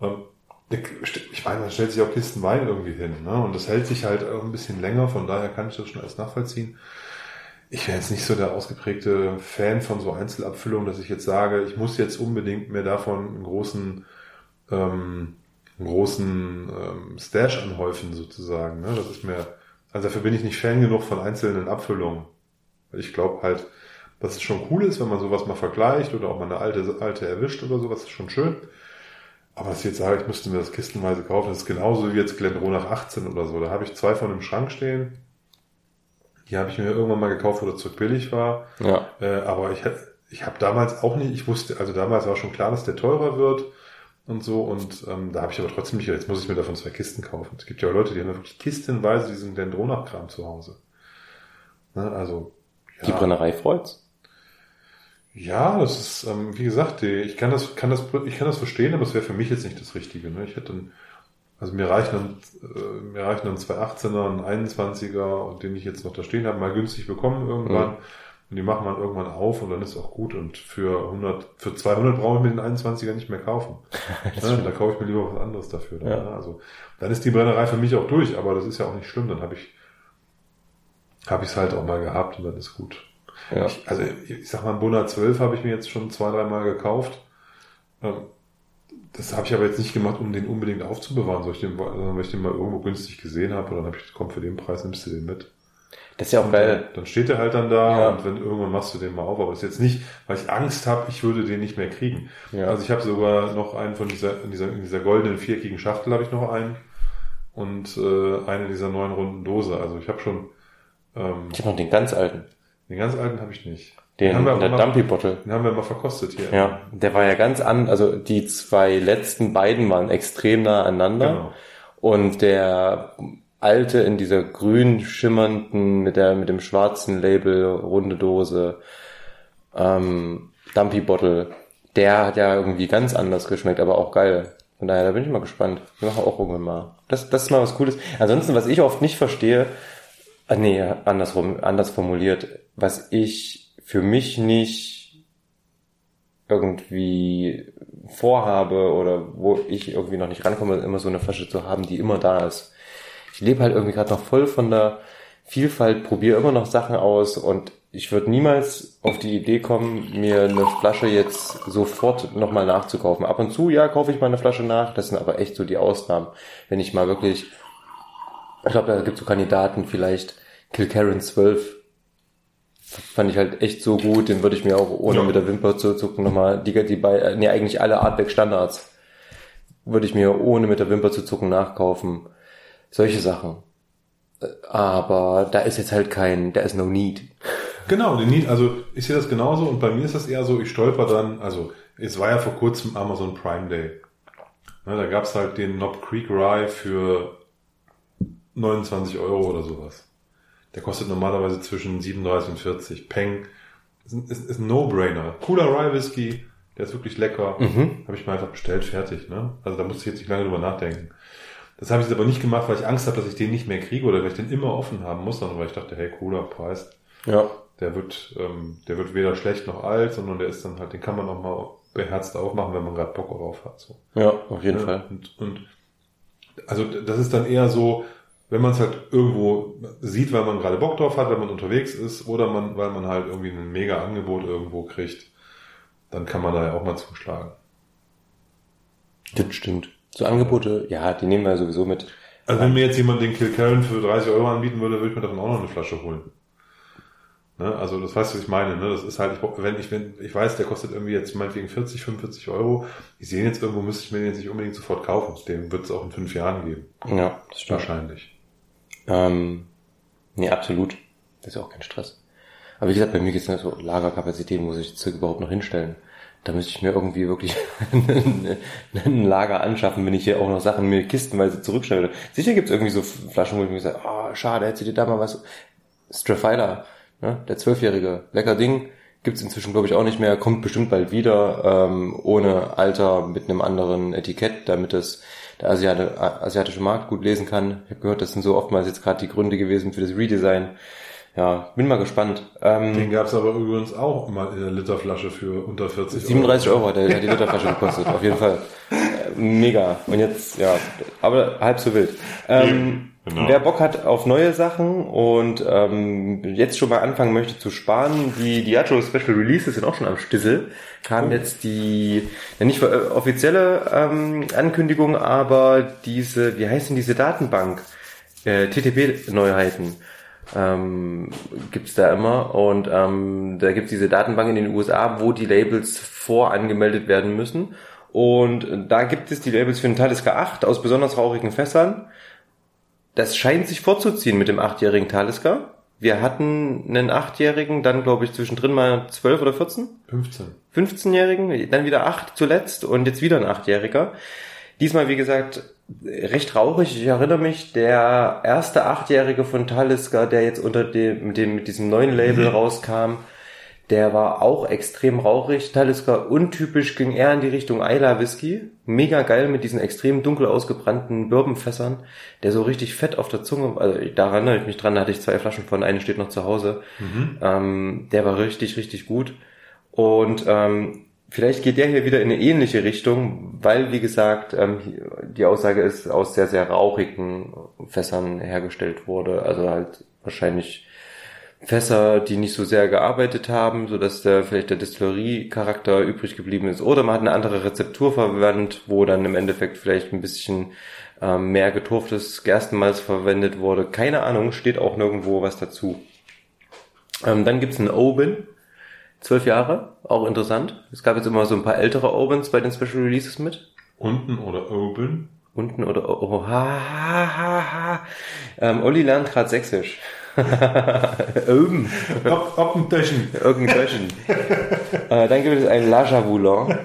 Ähm, ich meine, man stellt sich auch Kisten Wein irgendwie hin, ne? Und das hält sich halt ein bisschen länger, von daher kann ich das schon als nachvollziehen. Ich wäre jetzt nicht so der ausgeprägte Fan von so Einzelabfüllungen, dass ich jetzt sage, ich muss jetzt unbedingt mir davon einen großen ähm, einen großen ähm, Stash anhäufen sozusagen. Ne? Das ist mir, also dafür bin ich nicht Fan genug von einzelnen Abfüllungen. Ich glaube halt, dass es schon cool ist, wenn man sowas mal vergleicht oder auch mal eine alte, alte erwischt oder sowas, ist schon schön. Aber dass ich jetzt sage, ich müsste mir das kistenweise kaufen, das ist genauso wie jetzt Glendronach 18 oder so. Da habe ich zwei von im Schrank stehen. Die habe ich mir irgendwann mal gekauft, wo das zu billig war. Ja. Äh, aber ich, ich habe damals auch nicht, ich wusste, also damals war schon klar, dass der teurer wird und so. Und ähm, da habe ich aber trotzdem nicht, jetzt muss ich mir davon zwei Kisten kaufen. Es gibt ja auch Leute, die haben wirklich kistenweise diesen Dendronach-Kram zu Hause. Ne, also ja. Die Brennerei freut's. Ja, das ist, ähm, wie gesagt, ich kann das, kann das, ich kann das verstehen, aber es wäre für mich jetzt nicht das Richtige. Ne? Ich hätte dann, also mir reichen dann, äh, mir reichen dann zwei 18er, ein 21er, und den ich jetzt noch da stehen habe, mal günstig bekommen irgendwann. Mhm. Und die machen man irgendwann auf und dann ist auch gut. Und für 100, für 200 brauche ich mir den 21er nicht mehr kaufen. [LAUGHS] ne? Da kaufe ich mir lieber was anderes dafür. Dann, Ja. ne? Also, dann ist die Brennerei für mich auch durch, aber das ist ja auch nicht schlimm. Dann habe ich, habe ich es halt auch mal gehabt und dann ist gut. Ja. Ich, also, ich sag mal, ein Bunda 12 habe ich mir jetzt schon zwei, dreimal gekauft. Ähm, Das habe ich aber jetzt nicht gemacht, um den unbedingt aufzubewahren, sondern ich den, sondern weil ich den mal irgendwo günstig gesehen habe und dann habe ich, komm, für den Preis nimmst du den mit. Das ist ja auch geil. Dann steht er halt dann da Ja. und wenn irgendwann machst du den mal auf. Aber das ist jetzt nicht, weil ich Angst habe, ich würde den nicht mehr kriegen. Ja. Also ich habe sogar noch einen von dieser, in dieser, in dieser goldenen viereckigen Schachtel habe ich noch einen und äh, eine dieser neuen runden Dose. Also ich habe schon ähm, Ich habe noch den ganz alten. Den ganz alten habe ich nicht. Den, haben wir der Dumpy Bottle. den haben wir mal verkostet hier. Ja, der war ja ganz an, also die zwei letzten beiden waren extrem nah aneinander. Genau. Und der alte in dieser grün schimmernden, mit der, mit dem schwarzen Label, runde Dose, ähm, Dumpy Bottle, der hat ja irgendwie ganz anders geschmeckt, aber auch geil. Von daher, da bin ich mal gespannt. Wir machen auch irgendwann mal. Das, das ist mal was Cooles. Ansonsten, was ich oft nicht verstehe, ah, nee, andersrum, anders formuliert, was ich für mich nicht irgendwie vorhabe oder wo ich irgendwie noch nicht rankomme, immer so eine Flasche zu haben, die immer da ist. Ich lebe halt irgendwie gerade noch voll von der Vielfalt, probiere immer noch Sachen aus und ich würde niemals auf die Idee kommen, mir eine Flasche jetzt sofort nochmal nachzukaufen. Ab und zu, ja, kaufe ich mal eine Flasche nach, das sind aber echt so die Ausnahmen. Wenn ich mal wirklich, ich glaube, da gibt es so Kandidaten, vielleicht Kilkerran 12, fand ich halt echt so gut, den würde ich mir auch ohne Ja. mit der Wimper zu zucken nochmal, die, die bei, äh, nee, eigentlich alle Artback Standards würde ich mir ohne mit der Wimper zu zucken nachkaufen. Solche Sachen. Äh, Aber da ist jetzt halt kein, da ist no need. Genau, den Need, also ich sehe das genauso und bei mir ist das eher so, ich stolper dann, also es war ja vor kurzem Amazon Prime Day. Ne, da gab's halt den Knob Creek Rye für 29 Euro oder sowas. Der kostet normalerweise zwischen 37 und 40. Peng. Ist, ist, ist ein No-Brainer. Cooler Rye Whisky, der ist wirklich lecker. Mhm. Habe ich mir einfach bestellt, fertig. Ne? Also da musste ich jetzt nicht lange drüber nachdenken. Das habe ich jetzt aber nicht gemacht, weil ich Angst habe, dass ich den nicht mehr kriege oder weil ich den immer offen haben muss, sondern weil ich dachte, hey, cooler Preis Ja. der wird, ähm, der wird weder schlecht noch alt, sondern der ist dann halt, den kann man auch mal beherzt aufmachen, wenn man gerade Bock darauf hat. So. Ja, auf jeden Ja, Fall. Und, und also das ist dann eher so, wenn man es halt irgendwo sieht, weil man gerade Bock drauf hat, wenn man unterwegs ist, oder man, weil man halt irgendwie ein mega Angebot irgendwo kriegt, dann kann man da ja auch mal zuschlagen. Das stimmt. So Angebote, ja, die nehmen wir sowieso mit. Also wenn mir jetzt jemand den Kilkerran für 30 Euro anbieten würde, würde ich mir davon auch noch eine Flasche holen. Ne? Also das weißt du, was ich meine. Ne? Das ist halt, ich, wenn ich, wenn ich weiß, der kostet irgendwie jetzt meinetwegen 40, 45 Euro. Ich sehe ihn jetzt irgendwo, müsste ich mir den jetzt nicht unbedingt sofort kaufen. Den wird es auch in fünf Jahren geben. Ja, das stimmt. Wahrscheinlich. Ähm, nee, absolut. Das ist ja auch kein Stress. Aber wie gesagt, bei mir geht's nicht so, Lagerkapazität muss ich jetzt überhaupt noch hinstellen. Da müsste ich mir irgendwie wirklich [LAUGHS] ein Lager anschaffen, wenn ich hier auch noch Sachen mir kistenweise zurückstelle. Sicher gibt's irgendwie so Flaschen, wo ich mir sage, oh, schade, hättest du dir da mal was... Straffiler, ne? der Zwölfjährige, lecker Ding, gibt's inzwischen glaube ich auch nicht mehr, kommt bestimmt bald wieder, ähm, ohne Alter, mit einem anderen Etikett, damit es der Asiate, asiatische Markt gut lesen kann. Ich habe gehört, das sind so oftmals jetzt gerade die Gründe gewesen für das Redesign. Ja, bin mal gespannt. Ähm, Den gab es aber übrigens auch mal in der Literflasche für unter 40 37 Euro hat, der, hat die Literflasche gekostet, auf jeden Fall. Äh, Mega. Und jetzt, ja, aber halb so wild. Ähm, genau. Wer Bock hat auf neue Sachen und ähm, jetzt schon mal anfangen möchte zu sparen, die Diageo Special Releases sind auch schon am Stissel. Kam jetzt die, ja nicht offizielle ähm, Ankündigung, aber diese, wie heißt denn diese Datenbank? Äh, TTP-Neuheiten ähm, gibt's da immer und ähm, da gibt's diese Datenbank in den USA, wo die Labels vorangemeldet werden müssen und da gibt es die Labels für den Talisker 8 aus besonders rauchigen Fässern. Das scheint sich vorzuziehen mit dem achtjährigen Talisker. Wir hatten einen achtjährigen, dann glaube ich zwischendrin mal 12 oder 14. 15. 15-Jährigen, dann wieder acht zuletzt und jetzt wieder ein Achtjähriger. Diesmal, wie gesagt, recht rauchig. Ich erinnere mich, der erste Achtjährige von Talisker, der jetzt unter dem, mit dem, mit diesem neuen Label rauskam, Der war auch extrem rauchig. Talisker untypisch ging eher in die Richtung Isla Whisky. Mega geil mit diesen extrem dunkel ausgebrannten Bourbonfässern. Der so richtig fett auf der Zunge, also da erinnere ich mich dran, da hatte ich zwei Flaschen von, eine steht noch zu Hause. Mhm. Ähm, der war richtig, richtig gut. Und ähm, vielleicht geht der hier wieder in eine ähnliche Richtung, weil, wie gesagt, ähm, die Aussage ist, aus sehr, sehr rauchigen Fässern hergestellt wurde. Also halt wahrscheinlich Fässer, die nicht so sehr gearbeitet haben, so dass der vielleicht der Distillerie-Charakter übrig geblieben ist. Oder man hat eine andere Rezeptur verwendet, wo dann im Endeffekt vielleicht ein bisschen ähm, mehr geturftes Gerstenmalz verwendet wurde. Keine Ahnung, steht auch nirgendwo was dazu. Ähm, dann gibt's einen Oben, zwölf Jahre, auch interessant. Es gab jetzt immer so ein paar ältere Ovens bei den Special Releases mit. Unten oder oben? Unten oder oh, ha, ha, ha, ha. Ähm, Olli lernt gerade Sächsisch. [LAUGHS] Oben. Ob, ob ein Töchen. Irgendwelchen. äh, dann gibt es einen Lagavulin.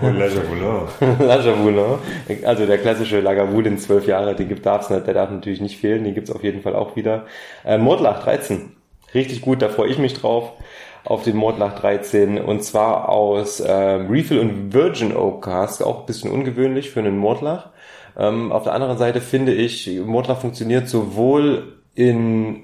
Und La Javelin. Lagavulin. [LAUGHS] Also der klassische Lagavulin, zwölf Jahre, den gibt darf's nicht, der darf natürlich nicht fehlen, den gibt's auf jeden Fall auch wieder. Äh, Mordlach 13. Richtig gut, da freue ich mich drauf. Auf den Mordlach 13 und zwar aus ähm, Refill und Virgin Oak Cask, auch ein bisschen ungewöhnlich für einen Mordlach. Ähm, auf der anderen Seite finde ich, Mordlach funktioniert sowohl in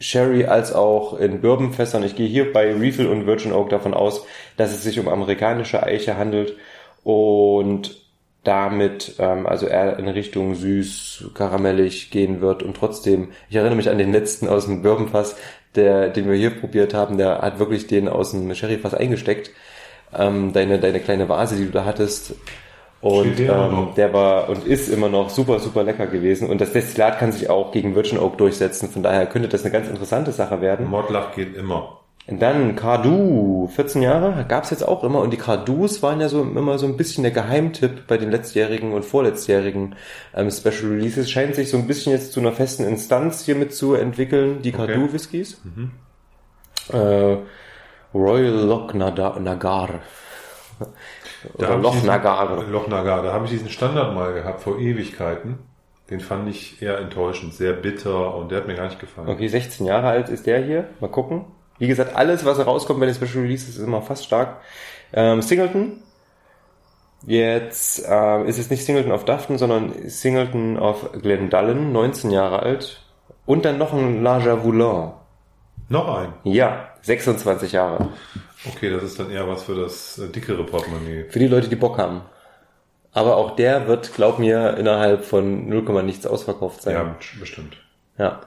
Sherry als auch in Bourbonfässern. Ich gehe hier bei Refill und Virgin Oak davon aus, dass es sich um amerikanische Eiche handelt und damit ähm, also eher in Richtung süß, karamellig gehen wird und trotzdem, ich erinnere mich an den letzten aus dem Bourbonfass, der, den wir hier probiert haben, der hat wirklich den aus dem Sherryfass eingesteckt. Ähm, deine, deine kleine Vase, die du da hattest. Und ähm, der war und ist immer noch super, super lecker gewesen. Und das Destillat kann sich auch gegen Virgin Oak durchsetzen. Von daher könnte das eine ganz interessante Sache werden. Mordlach geht immer. Und dann Cardu, 14 Jahre, gab's jetzt auch immer. Und die Cardus waren ja so immer so ein bisschen der Geheimtipp bei den letztjährigen und vorletztjährigen ähm, Special Releases. Scheint sich so ein bisschen jetzt zu einer festen Instanz hiermit zu entwickeln, die Okay. Cardu Whiskys. Äh, Royal Loch Nada- Nagar. Da Oder hab ich Loch diesen- Nagar. Loch Nagar. Da habe ich diesen Standard mal gehabt vor Ewigkeiten. Den fand ich eher enttäuschend, sehr bitter und der hat mir gar nicht gefallen. Okay, 16 Jahre alt ist der hier. Mal gucken. Wie gesagt, alles, was rauskommt bei den Special Releases, ist immer fast stark. Ähm, Singleton. Jetzt ähm, ist es nicht Singleton auf Dufton, sondern Singleton auf Glendallen, 19 Jahre alt. Und dann noch ein La Javulin. Noch ein. Ja, 26 Jahre. Okay, das ist dann eher was für das äh, dickere Portemonnaie. Für die Leute, die Bock haben. Aber auch der wird, glaub mir, innerhalb von 0, nichts ausverkauft sein. Ja, bestimmt. ja.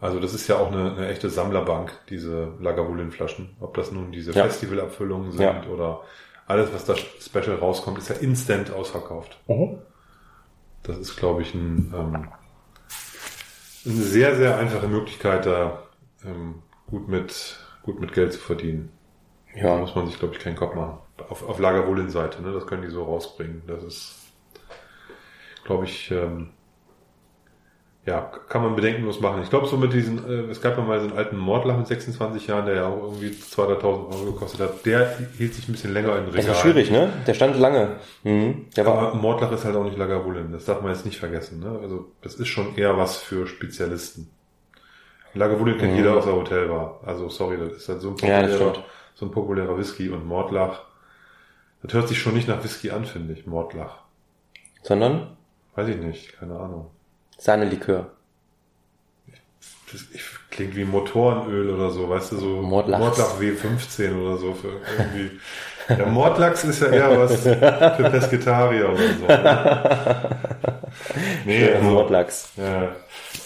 Also das ist ja auch eine, eine echte Sammlerbank, diese Lagavulin-Flaschen. Ob das nun diese Ja. Festivalabfüllungen sind Ja. oder alles, was da special rauskommt, ist ja instant ausverkauft. Das ist, glaube ich, ein, ähm, eine sehr, sehr einfache Möglichkeit, da ähm, gut mit gut mit Geld zu verdienen. Da Ja. muss man sich, glaube ich, keinen Kopf machen. Auf, auf Lagerwohlin-Seite, ne? das können die so rausbringen. Das ist, glaube ich, ähm, ja, kann man bedenkenlos machen. Ich glaube, so mit diesen, äh, es gab ja mal so einen alten Mordlach mit 26 Jahren, der ja auch irgendwie 2.000, 3.000 Euro gekostet hat. Der hielt sich ein bisschen länger in Das Regal. war schwierig, ne? Der stand lange. Mhm. Der war Aber Mordlach ist halt auch nicht Lagavulin. Das darf man jetzt nicht vergessen. Ne? Also das ist schon eher was für Spezialisten. Lagavulin kennt jeder aus der Hotelbar. Also sorry, das ist halt so ein Mhm. Ja, das stimmt. So ein populärer Whisky und Mordlach. Das hört sich schon nicht nach Whisky an, finde ich. Mordlach. sondern Weiß ich nicht, keine Ahnung. Sahnelikör. Das klingt wie Motorenöl oder so, weißt du, so Mordlachs. Mordlach W15 oder so für irgendwie. Der Mordlachs ist ja eher was für Pesketarier oder so. Ne? Nee, also, Mordlachs. Ja,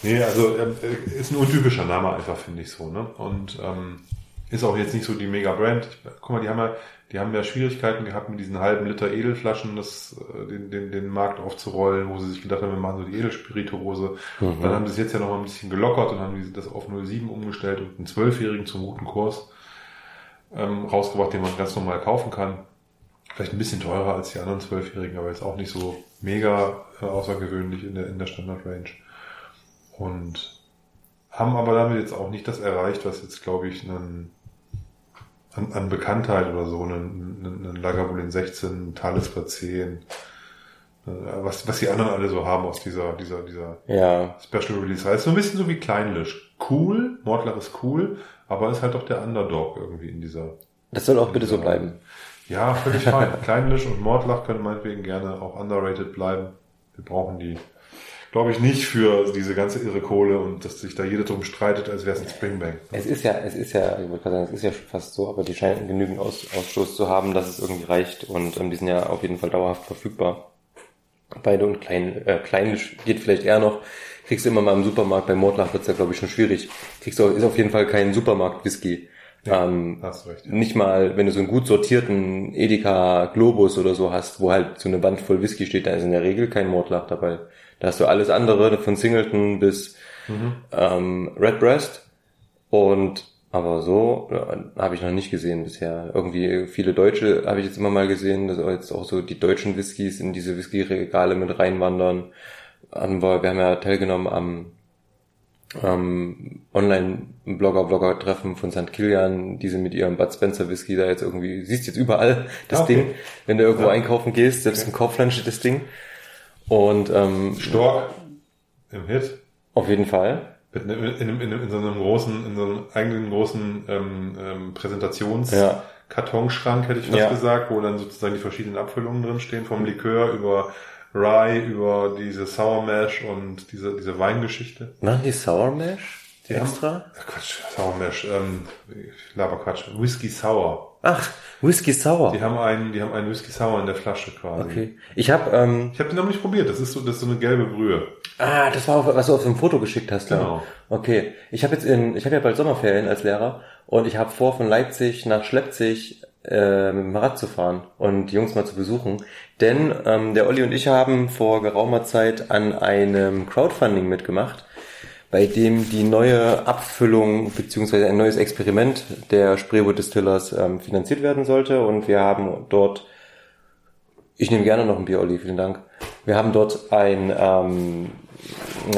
nee, also äh, ist ein untypischer Name einfach, finde ich so, ne? Und ähm, ist auch jetzt nicht so die Mega-Brand. Guck mal, die haben ja, die haben ja Schwierigkeiten gehabt mit diesen halben Liter Edelflaschen, das, äh, den, den, den Markt aufzurollen, wo sie sich gedacht haben, wir machen so die Edelspirituose. Mhm. Dann haben sie es jetzt ja noch mal ein bisschen gelockert und haben das auf 07 umgestellt und einen Zwölfjährigen zum guten Kurs ähm, rausgebracht, den man ganz normal kaufen kann. Vielleicht ein bisschen teurer als die anderen Zwölfjährigen, aber jetzt auch nicht so mega äh, außergewöhnlich in der, in der Standard-Range. Und haben aber damit jetzt auch nicht das erreicht, was jetzt, glaube ich, einen, an, an Bekanntheit oder so, einen, einen, Lagavulin 16, einen Talisker 10, äh, was, was die anderen alle so haben aus dieser, dieser, dieser Ja. Special Release. Heißt so ein bisschen so wie Kleinlisch. Cool, Mordlach ist cool, aber ist halt doch der Underdog irgendwie in dieser Das soll auch bitte so bleiben. Ja, völlig fein. [LAUGHS] Kleinlisch und Mordlach können meinetwegen gerne auch underrated bleiben. Wir brauchen die, glaube ich, nicht für diese ganze irre Kohle und dass sich da jeder drum streitet, als wäre es ein Springbank. Es ist ja, es ist ja, ich wollte gerade sagen, es ist ja fast so, aber die scheinen genügend Aus, Ausstoß zu haben, dass es irgendwie reicht und ähm, die sind ja auf jeden Fall dauerhaft verfügbar. Beide und klein, äh, kleinisch geht vielleicht eher noch. Kriegst du immer mal im Supermarkt, bei Mordlach wird's ja, glaube ich, schon schwierig. Kriegst du, ist auf jeden Fall kein Supermarkt-Whisky. Ja, ähm, hast recht. nicht mal, wenn du so einen gut sortierten Edeka Globus oder so hast, wo halt so eine Band voll Whisky steht, da ist in der Regel kein Mordlach dabei. Da hast du alles andere, von Singleton bis ähm, Redbreast. Und aber so äh, habe ich noch nicht gesehen bisher. Irgendwie viele Deutsche habe ich jetzt immer mal gesehen, dass jetzt auch so die deutschen Whiskys in diese Whisky-Regale mit reinwandern. Wir, haben ja teilgenommen am ähm, Online-Blogger-Blogger-Treffen von St. Kilian, die sind mit ihrem Bud Spencer Whisky da jetzt irgendwie, siehst jetzt überall das Ah, okay. Ding, wenn du irgendwo Ja. einkaufen gehst, selbst im Kaufland steht das Ding. Und ähm, Stork im Hit. auf jeden Fall. Mit einem, in, in, in so einem großen, in so einem eigenen großen ähm, ähm, Präsentations Ja. Kartonschrank, hätte ich fast Ja. gesagt, wo dann sozusagen die verschiedenen Abfüllungen drin stehen, vom Likör über Rye, über diese Sour Mash und diese, diese Weingeschichte. Machen die Sour Mash Die haben- extra? Ach Quatsch, Sour Mash, ähm, laber Quatsch, Whisky Sour. Ach, Whisky Sour. Die haben einen, die haben einen Whisky Sour in der Flasche quasi. Okay. Ich habe, ähm, Ich habe den noch nicht probiert, das ist so, das ist so eine gelbe Brühe. ah, das war, auch, was du auf dem Foto geschickt hast. Genau. Ja. Okay. Ich habe jetzt in, ich habe ja bald Sommerferien als Lehrer und ich habe vor, von Leipzig nach Schleppzig äh, mit dem Rad zu fahren und die Jungs mal zu besuchen. Denn ähm, der Olli und ich haben vor geraumer Zeit an einem Crowdfunding mitgemacht, bei dem die neue Abfüllung beziehungsweise ein neues Experiment der Spreewood Distillers ähm, finanziert werden sollte und wir haben dort ich nehme gerne noch ein Bier, Olli, vielen Dank. Wir haben dort ein, ähm,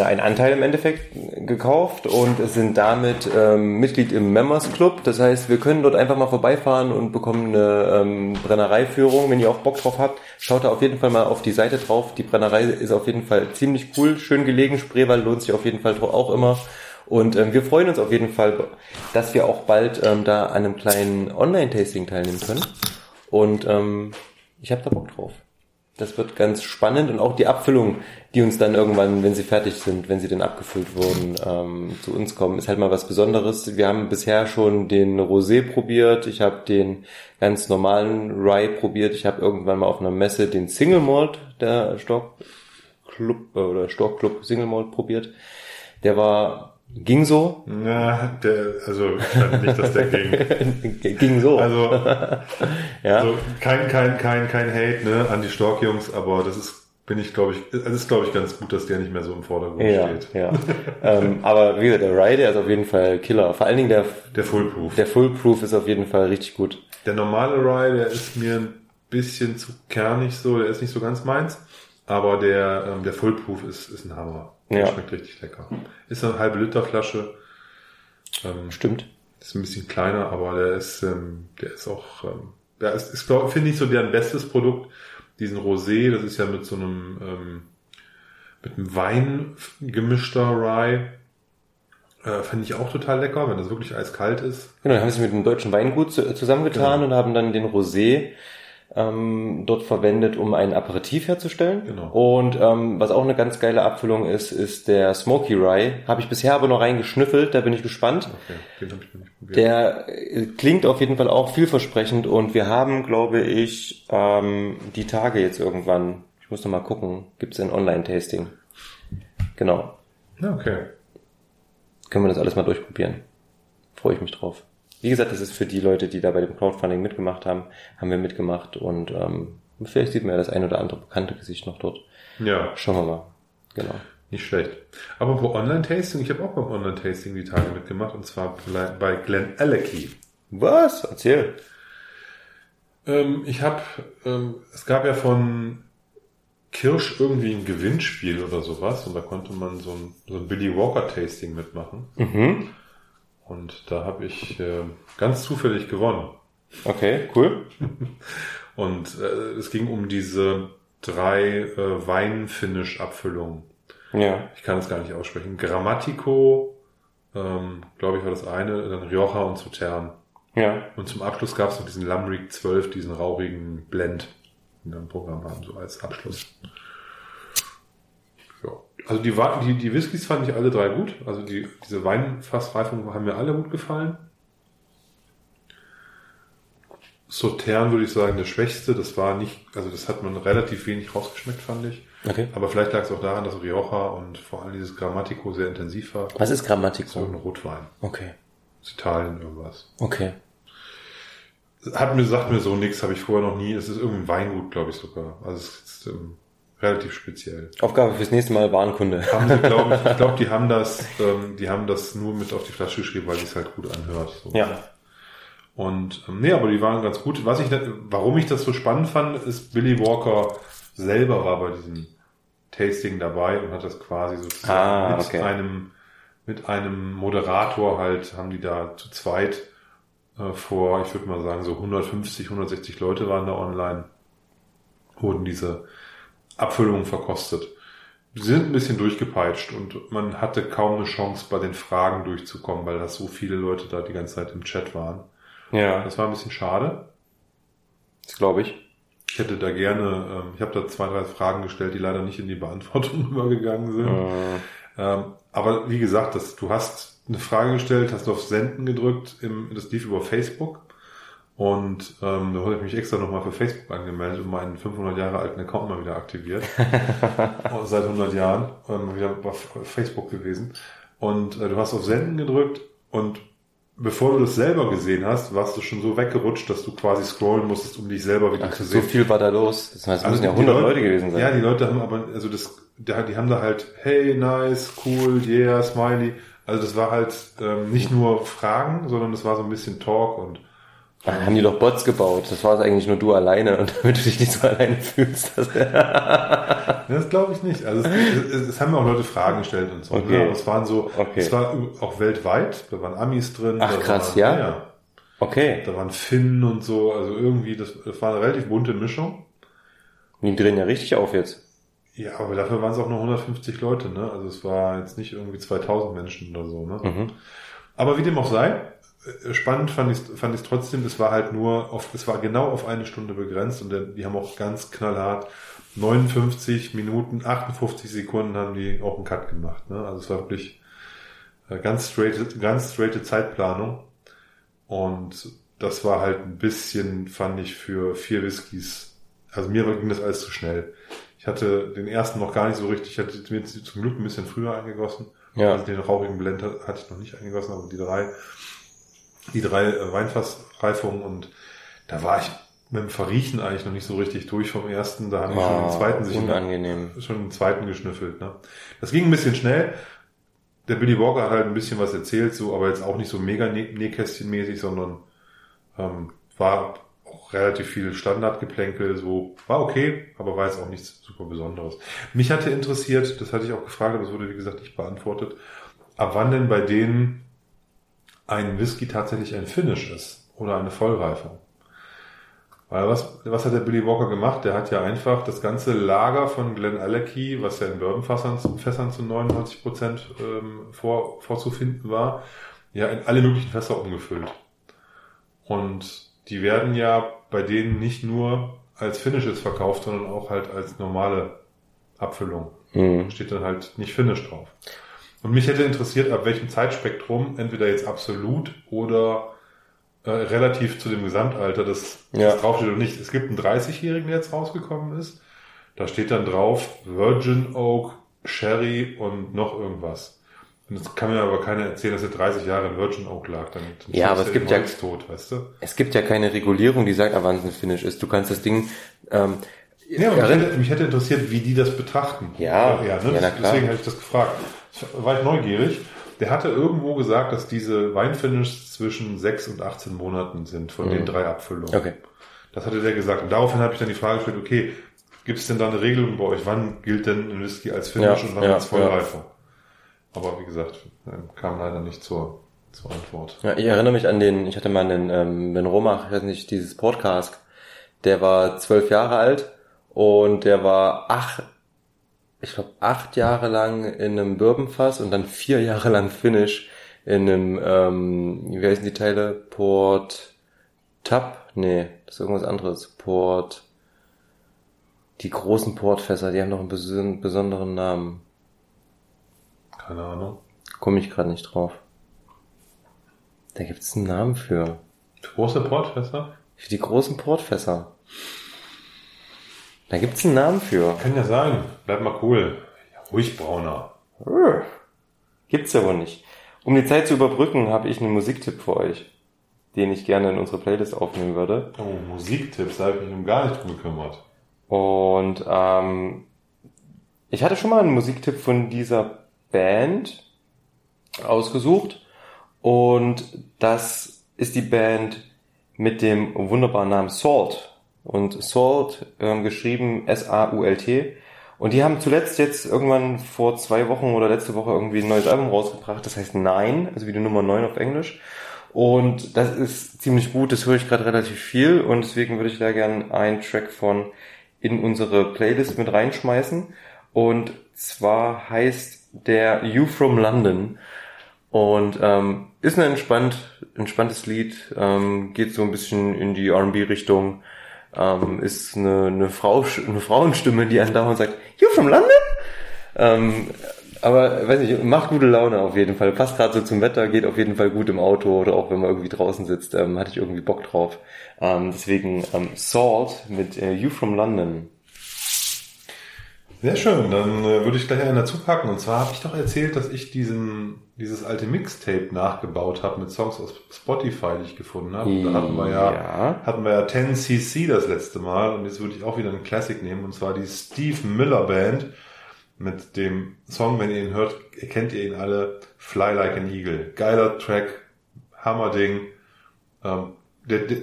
einen Anteil im Endeffekt gekauft und sind damit ähm, Mitglied im Members Club. Das heißt, wir können dort einfach mal vorbeifahren und bekommen eine ähm, Brennereiführung. Wenn ihr auch Bock drauf habt, schaut da auf jeden Fall mal auf die Seite drauf. Die Brennerei ist auf jeden Fall ziemlich cool, schön gelegen. Spreewald lohnt sich auf jeden Fall auch immer. Und ähm, wir freuen uns auf jeden Fall, dass wir auch bald ähm, da an einem kleinen Online-Tasting teilnehmen können. Und ähm, ich habe da Bock drauf. Das wird ganz spannend und auch die Abfüllung, die uns dann irgendwann, wenn sie fertig sind, wenn sie dann abgefüllt wurden, ähm, zu uns kommen, ist halt mal was Besonderes. Wir haben bisher schon den Rosé probiert, ich habe den ganz normalen Rye probiert, ich habe irgendwann mal auf einer Messe den Single Malt der Stock Club äh, oder Stock Club Single Malt probiert. Der war ging so, Na, der, also nicht, dass der ging. [LAUGHS] ging so. Also, [LAUGHS] ja. also kein, kein, kein, kein Hate ne, an die Stork-Jungs, aber das ist, bin ich, glaube ich, es ist, glaube ich, ganz gut, dass der nicht mehr so im Vordergrund Ja, steht. ja. ähm, aber wie gesagt, der Rye, der ist auf jeden Fall Killer. Vor allen Dingen der, Der Fullproof. der Fullproof ist auf jeden Fall richtig gut. Der normale Rye, der ist mir ein bisschen zu kernig so, der ist nicht so ganz meins. Aber der, ähm, der Fullproof ist, ist ein Hammer. Der Ja. schmeckt richtig lecker. Ist eine halbe Liter Flasche. Ähm, Stimmt. ist ein bisschen kleiner, aber der ist, ähm, der ist auch, ähm, der ist, ist glaub, finde ich so deren bestes Produkt. Diesen Rosé, das ist ja mit so einem, ähm, mit einem Wein gemischter Rye. Äh, finde ich auch total lecker, wenn das wirklich eiskalt ist. Genau, dann haben sie mit dem deutschen Weingut zu- zusammengetan Genau. und haben dann den Rosé ähm, dort verwendet, um ein Aperitif herzustellen. Genau. Und ähm, was auch eine ganz geile Abfüllung ist, ist der Smoky Rye. Habe ich bisher aber noch reingeschnüffelt, da bin ich gespannt. Okay, den habe ich noch nicht probiert. Der äh, klingt auf jeden Fall auch vielversprechend und wir haben, glaube ich, ähm, die Tage jetzt irgendwann, ich muss noch mal gucken, gibt es ein Online-Tasting. Genau. Okay. Können wir das alles mal durchprobieren. Freue ich mich drauf. Wie gesagt, das ist für die Leute, die da bei dem Crowdfunding mitgemacht haben, haben wir mitgemacht und ähm, vielleicht sieht man ja das ein oder andere bekannte Gesicht noch dort. Ja, Schauen wir mal. Genau. nicht schlecht. Aber pro Online-Tasting, ich habe auch beim Online-Tasting die Tage mitgemacht und zwar bei Glen Alecky. Was? Erzähl. Ähm, ich habe, ähm, es gab ja von Kirsch irgendwie ein Gewinnspiel oder sowas und da konnte man so ein, so ein Billy Walker Tasting mitmachen Mhm. Und da habe ich äh, ganz zufällig gewonnen Okay, cool. [LAUGHS] und äh, es ging um diese drei äh, Wein-Finish-Abfüllungen. Ja. Ich kann es gar nicht aussprechen. Grammatico, ähm, glaube ich, war das eine, dann Rioja und Sautern. Ja. Und zum Abschluss gab es noch diesen Lamrick 12, diesen rauchigen Blend in dem Programm haben, so als Abschluss. Ja. Also die, die, die Whiskys fand ich alle drei gut. Also die, diese Weinfassreifung haben mir alle gut gefallen. Sautern würde ich sagen, der schwächste. Das war nicht, also das hat man relativ wenig rausgeschmeckt, fand ich. Okay. Aber vielleicht lag es auch daran, dass Rioja und vor allem dieses Grammatico sehr intensiv war. Was ist So Grammatico? ein Rotwein. Okay. Aus Italien irgendwas. Okay. Hat mir, sagt mir so nichts, habe ich vorher noch nie. Es ist irgendein Weingut, glaube ich sogar. Also es ist ähm, relativ speziell. Aufgabe fürs nächste Mal Warenkunde. Haben sie, glaube ich, ich glaube, die [LAUGHS] haben das, ähm, die haben das nur mit auf die Flasche geschrieben, weil es halt gut anhört. So. Ja. Und ähm, nee, aber die waren ganz gut. Was ich, warum ich das so spannend fand, ist Billy Walker selber war bei diesem Tasting dabei und hat das quasi sozusagen Ah, mit okay. einem mit einem Moderator halt haben die da zu zweit äh, vor, ich würde mal sagen so 150, 160 Leute waren da online, wurden diese Abfüllungen verkostet. Die sind ein bisschen durchgepeitscht und man hatte kaum eine Chance bei den Fragen durchzukommen, weil das so viele Leute da die ganze Zeit im Chat waren. Ja, Das war ein bisschen schade. das glaube ich. Ich hätte da gerne, ähm, ich habe da zwei, drei Fragen gestellt, die leider nicht in die Beantwortung [LAUGHS] übergegangen sind. Äh, Ähm, aber wie gesagt, das, du hast eine Frage gestellt, hast auf Senden gedrückt, im, das lief über Facebook. Und ähm, da habe ich mich extra nochmal für Facebook angemeldet und meinen 500 Jahre alten Account mal wieder aktiviert. [LAUGHS] Seit 100 Jahren ähm, wieder auf Facebook gewesen. Und äh, du hast auf Senden gedrückt und bevor du das selber gesehen hast, warst du schon so weggerutscht, dass du quasi scrollen musstest, um dich selber wieder Ach, zu so sehen. viel war da los. Das heißt, es müssen ja Also die 100 Leute gewesen sein. Ja, die Leute haben aber, also das, die, die haben da halt, hey, nice, cool, yeah, smiley. Also das war halt ähm, nicht nur Fragen, sondern das war so ein bisschen Talk und Dann haben die doch Bots gebaut. Das war es eigentlich nur du alleine. Und damit du dich nicht so [LAUGHS] alleine fühlst. Das [LAUGHS] das glaube ich nicht. Also es, es, es haben mir auch Leute Fragen gestellt und so. Okay. Ne? Aber es waren so, Okay. es war auch weltweit, da waren Amis drin. Ach, krass, waren, ja? ja. okay. Da waren Finnen und so, also irgendwie, das, das war eine relativ bunte Mischung. Die drehen ja richtig auf jetzt. Ja, aber dafür waren es auch nur 150 Leute, ne? Also es war jetzt nicht irgendwie 2000 Menschen oder so, ne? Mhm. Aber wie dem auch sei, spannend fand ich fand ich trotzdem, es war halt nur auf, es war genau auf eine Stunde begrenzt und der- die haben auch ganz knallhart 59 Minuten, 58 Sekunden haben die auch einen Cut gemacht, ne? Also es war wirklich äh, ganz straight, ganz straighte Zeitplanung und das war halt ein bisschen, fand ich, für vier Whiskys, also mir ging das alles zu schnell. Ich hatte den ersten noch gar nicht so richtig, ich hatte mir zum Glück ein bisschen früher eingegossen. Ja. Also den rauchigen Blend hat- hatte ich noch nicht eingegossen, aber die drei, die drei äh, Weinfassreifungen und da war ich mit dem Verriechen eigentlich noch nicht so richtig durch vom ersten. Da haben die schon den zweiten sich unangenehm. schon den zweiten geschnüffelt. Ne? Das ging ein bisschen schnell. Der Billy Walker hat halt ein bisschen was erzählt, so, aber jetzt auch nicht so mega Nä- Nähkästchenmäßig, sondern ähm, war auch relativ viel Standardgeplänkel, so war okay, aber war jetzt auch nichts super Besonderes. Mich hatte interessiert, das hatte ich auch gefragt, aber das wurde wie gesagt nicht beantwortet, ab wann denn bei denen ein Whisky tatsächlich ein Finish ist oder eine Vollreifung. Weil was, was hat der Billy Walker gemacht? Der hat ja einfach das ganze Lager von Glen Alecky, was ja in Bourbonfässern Fässern zu 99 Prozent ähm, vor, vorzufinden war, ja in alle möglichen Fässer umgefüllt. Und die werden ja bei denen nicht nur als Finishes verkauft, sondern auch halt als normale Abfüllung. Mhm. Steht dann halt nicht Finish drauf. Und mich hätte interessiert, ab welchem Zeitspektrum, entweder jetzt absolut oder äh, relativ zu dem Gesamtalter, das, Ja. das draufsteht oder nicht. Es gibt einen 30-Jährigen, der jetzt rausgekommen ist. Da steht dann drauf Virgin Oak, Sherry und noch irgendwas. Und das kann mir aber keiner erzählen, dass er 30 Jahre in Virgin Oak lag. Dann, Ja, aber es gibt ja- tot, weißt du? Es gibt ja keine Regulierung, die sagt, ab wann es ein Finish ist. Du kannst das Ding, ähm, Ja, mich hätte, mich hätte interessiert, wie die das betrachten. Ja, ja, ja, ne? na klar. Deswegen habe ich das gefragt. Ich war ich neugierig. Der hatte irgendwo gesagt, dass diese Weinfinishes zwischen 6 und 18 Monaten sind von den drei Abfüllungen. Mhm. okay. Das hatte der gesagt. Und daraufhin habe ich dann die Frage gestellt, okay, gibt es denn da eine Regelung bei euch? Wann gilt denn ein Whisky als Finish Ja, und wann ja, als Vollreifer? Aber wie gesagt, ähm, kam leider nicht zur, zur Antwort. Ja, ich erinnere mich an den, ich hatte mal einen ähm, Ben Romach, ich weiß nicht, dieses Podcast, der war zwölf Jahre alt und der war acht, ich glaube acht Jahre lang in einem Bourbonfass und dann vier Jahre lang Finish in einem, ähm, wie heißen die Teile? Port Tab? Nee, das ist irgendwas anderes. Port, die großen Portfässer, die haben noch einen beson- besonderen Namen. Keine Ahnung. Komme ich gerade nicht drauf. Da gibt es einen Namen für. Große Portfässer? Für die großen Portfässer. Da gibt es einen Namen für. Kann ja sein. Bleib mal cool. Ja, ruhig brauner. Gibt's ja wohl nicht. Um die Zeit zu überbrücken, habe ich einen Musiktipp für euch, den ich gerne in unsere Playlist aufnehmen würde. Oh, Musiktipps, da habe ich mich um gar nicht drum gekümmert. Und ähm, ich hatte schon mal einen Musiktipp von dieser Band ausgesucht. Und das ist die Band mit dem wunderbaren Namen Salt. Und Salt, ähm, geschrieben S-A-U-L-T. Und die haben zuletzt jetzt irgendwann vor zwei Wochen oder letzte Woche irgendwie ein neues Album rausgebracht. Das heißt Nine, also wie die Nummer 9 auf Englisch. Und das ist ziemlich gut, das höre ich gerade relativ viel. Und deswegen würde ich da gerne einen Track von in unsere Playlist mit reinschmeißen. Und zwar heißt der You From London. Und ähm, ist ein entspannt, entspanntes Lied, ähm, geht so ein bisschen in die R&B-Richtung. Ähm, ist eine, eine, Frau, eine Frauenstimme, die andauernd sagt, You from London? Ähm, aber weiß nicht, macht gute Laune auf jeden Fall. Passt gerade so zum Wetter, geht auf jeden Fall gut im Auto oder auch wenn man irgendwie draußen sitzt, ähm, hatte ich irgendwie Bock drauf. Ähm, deswegen ähm, Salt mit äh, You from London. Sehr schön, dann äh, würde ich gleich einen dazu packen. Und zwar habe ich doch erzählt, dass ich diesen, dieses alte Mixtape nachgebaut habe mit Songs aus Spotify, die ich gefunden habe. Da hatten wir ja, Ja. hatten wir ja 10cc das letzte Mal und jetzt würde ich auch wieder einen Classic nehmen und zwar die Steve Miller Band mit dem Song, wenn ihr ihn hört, kennt ihr ihn alle, Fly Like an Eagle. Geiler Track, Hammerding. Ähm, der, der,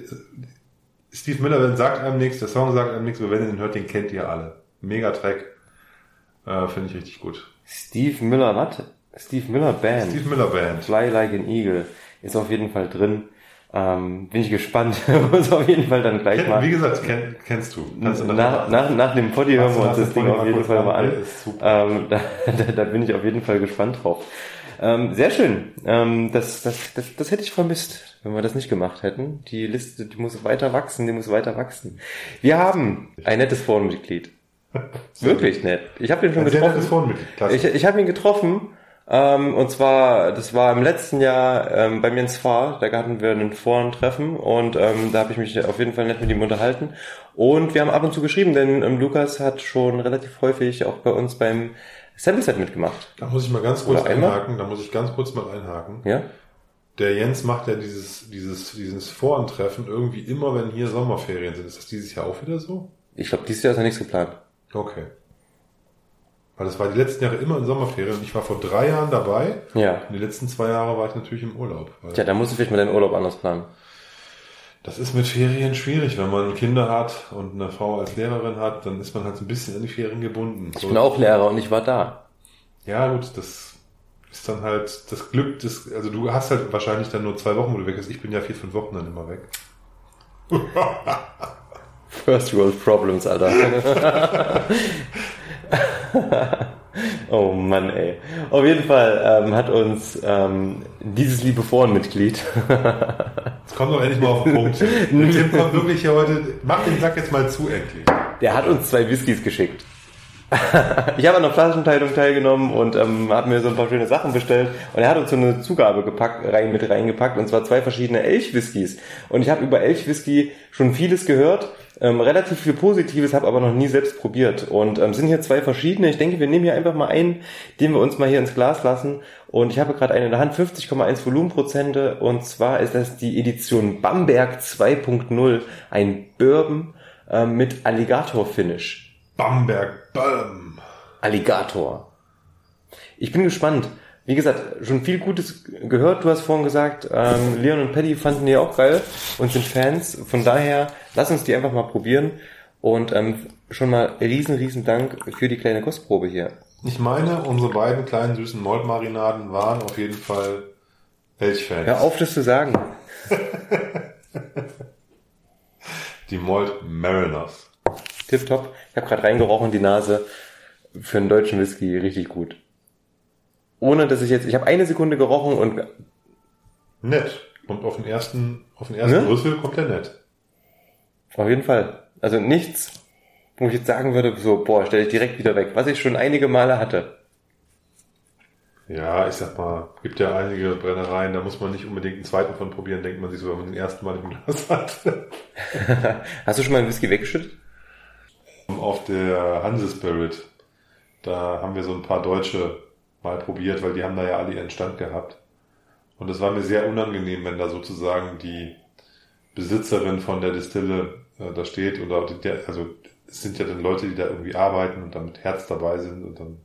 Steve Miller Band sagt einem nichts, der Song sagt einem nichts, aber wenn ihr ihn hört, den kennt ihr alle. Mega Track. Äh, Finde ich richtig gut. Steve Miller, was? Steve Miller Band. Steve Miller Band. Fly Like an Eagle ist auf jeden Fall drin. Ähm, bin ich gespannt. [LAUGHS] Muss auf jeden Fall dann gleich Kenn, mal. wie gesagt, kenn, kennst du. Kannst du Nach, nach, nach dem Poddy hören wir uns das Ding auf jeden Fall mal an? Ähm, da, [LAUGHS] da, da bin ich auf jeden Fall gespannt drauf. Ähm, sehr schön. Ähm, das, das, das, das hätte ich vermisst, wenn wir das nicht gemacht hätten. Die Liste, die muss weiter wachsen, die muss weiter wachsen. Wir haben ein nettes Forenmitglied. [LAUGHS] Wirklich nett. Ich habe den schon Ein getroffen. Ich, ich habe ihn getroffen. Ähm, und zwar, das war im letzten Jahr ähm, bei mir ins Fahr, da hatten wir ein Foren-Treffen und ähm, da habe ich mich auf jeden Fall nett mit ihm unterhalten. Und wir haben ab und zu geschrieben, denn ähm, Lukas hat schon relativ häufig auch bei uns beim Sample-Set mitgemacht. Da muss ich mal ganz kurz Oder einmal? einhaken. Da muss ich ganz kurz mal einhaken. Ja? Der Jens macht ja dieses, dieses, dieses Vorentreffen irgendwie immer, wenn hier Sommerferien sind. Ist das dieses Jahr auch wieder so? Ich glaube, dieses Jahr ist ja nichts geplant. Okay. Weil das war die letzten Jahre immer in Sommerferien und ich war vor drei Jahren dabei. Ja. Und die letzten zwei Jahre war ich natürlich im Urlaub. Tja, da musst du vielleicht mal deinen Urlaub anders planen. Das ist mit Ferien schwierig. Wenn man Kinder hat und eine Frau als Lehrerin hat, dann ist man halt so ein bisschen an die Ferien gebunden. Ich bin auch Lehrer und ich war da. Ja, gut, das ist dann halt das Glück des, also du hast halt wahrscheinlich dann nur zwei Wochen, wo du weg bist. Ich bin ja vier, fünf Wochen dann immer weg. [LAUGHS] First World Problems, Alter. [LAUGHS] oh Mann, ey. Auf jeden Fall ähm, hat uns ähm, dieses liebe Forenmitglied [LAUGHS] Jetzt kommt doch endlich mal auf den Punkt. Der Tim kommt wirklich hier heute, mach den Sack jetzt mal zu endlich. Der hat uns zwei Whiskys geschickt. [LAUGHS] ich habe an der Flaschenteilung teilgenommen und ähm, habe mir so ein paar schöne Sachen bestellt. Und er hat uns so eine Zugabe gepackt, rein, mit reingepackt, und zwar zwei verschiedene Elch-Whiskys. Und ich habe über Elch-Whisky schon vieles gehört, ähm, relativ viel Positives, habe aber noch nie selbst probiert. Und ähm, sind hier zwei verschiedene. Ich denke, wir nehmen hier einfach mal einen, den wir uns mal hier ins Glas lassen. Und ich habe gerade einen in der Hand, 50,1 Volumenprozente. Und zwar ist das die Edition Bamberg 2.0, ein Bourbon ähm, mit Alligator-Finish. Bamberg, Bam. Alligator. Ich bin gespannt. Wie gesagt, schon viel Gutes gehört. Du hast vorhin gesagt, ähm, Leon und Paddy fanden die auch geil und sind Fans. Von daher, lass uns die einfach mal probieren. Und ähm, schon mal riesen, riesen Dank für die kleine Kostprobe hier. Ich meine, unsere beiden kleinen süßen Moldmarinaden waren auf jeden Fall Elchfans. Hör auf, das zu sagen. [LAUGHS] Die Mold Mariners. Tipptopp. Ich habe gerade reingerochen, die Nase. Für einen deutschen Whisky richtig gut. Ohne dass ich jetzt, ich habe eine Sekunde gerochen und nett. Und auf den ersten, auf den ersten Ne? Rüssel kommt er nett. Auf jeden Fall. Also nichts, wo ich jetzt sagen würde, so, boah, stelle ich direkt wieder weg, was ich schon einige Male hatte. Ja, ich sag mal, gibt ja einige Brennereien, da muss man nicht unbedingt einen zweiten von probieren, denkt man sich so, wenn man den ersten Mal im Glas hat. [LAUGHS] Hast du schon mal einen Whisky weggeschüttet? Auf der Hanse Spirit, da haben wir so ein paar Deutsche mal probiert, weil die haben da ja alle ihren Stand gehabt. Und es war mir sehr unangenehm, wenn da sozusagen die Besitzerin von der Distille äh, da steht oder der, also es sind ja dann Leute, die da irgendwie arbeiten und dann mit Herz dabei sind und dann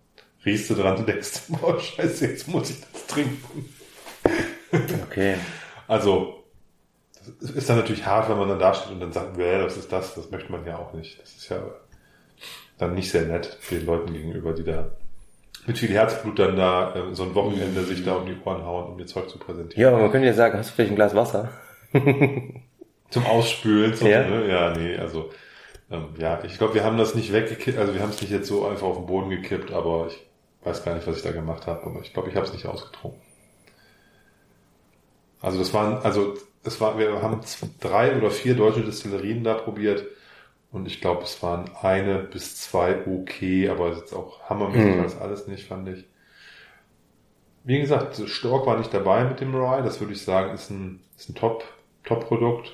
riechst du dran und denkst, [LAUGHS] boah, scheiße, jetzt muss ich das trinken. Okay. Also, das ist dann natürlich hart, wenn man dann da steht und dann sagt, well, was ist das? Das möchte man ja auch nicht. Das ist ja dann nicht sehr nett den Leuten gegenüber, die da mit viel Herzblut dann da äh, so ein Wochenende sich da um die Ohren hauen, um ihr Zeug zu präsentieren. Ja, aber man könnte ja sagen, hast du vielleicht ein Glas Wasser? [LAUGHS] Zum Ausspülen. So, Ja. Ne? ja, nee, also ähm, ja, ich glaube, wir haben das nicht weggekippt, also wir haben es nicht jetzt so einfach auf den Boden gekippt, aber ich weiß gar nicht, was ich da gemacht habe, aber ich glaube, ich habe es nicht ausgetrunken. Also das waren, also es war, wir haben drei oder vier deutsche Destillerien da probiert und ich glaube, es waren eine bis zwei okay, aber jetzt auch hammermäßig Mhm. als alles nicht, fand ich. Wie gesagt, Stork war nicht dabei mit dem Rye, das würde ich sagen, ist ein, ist ein Top, Top-Produkt.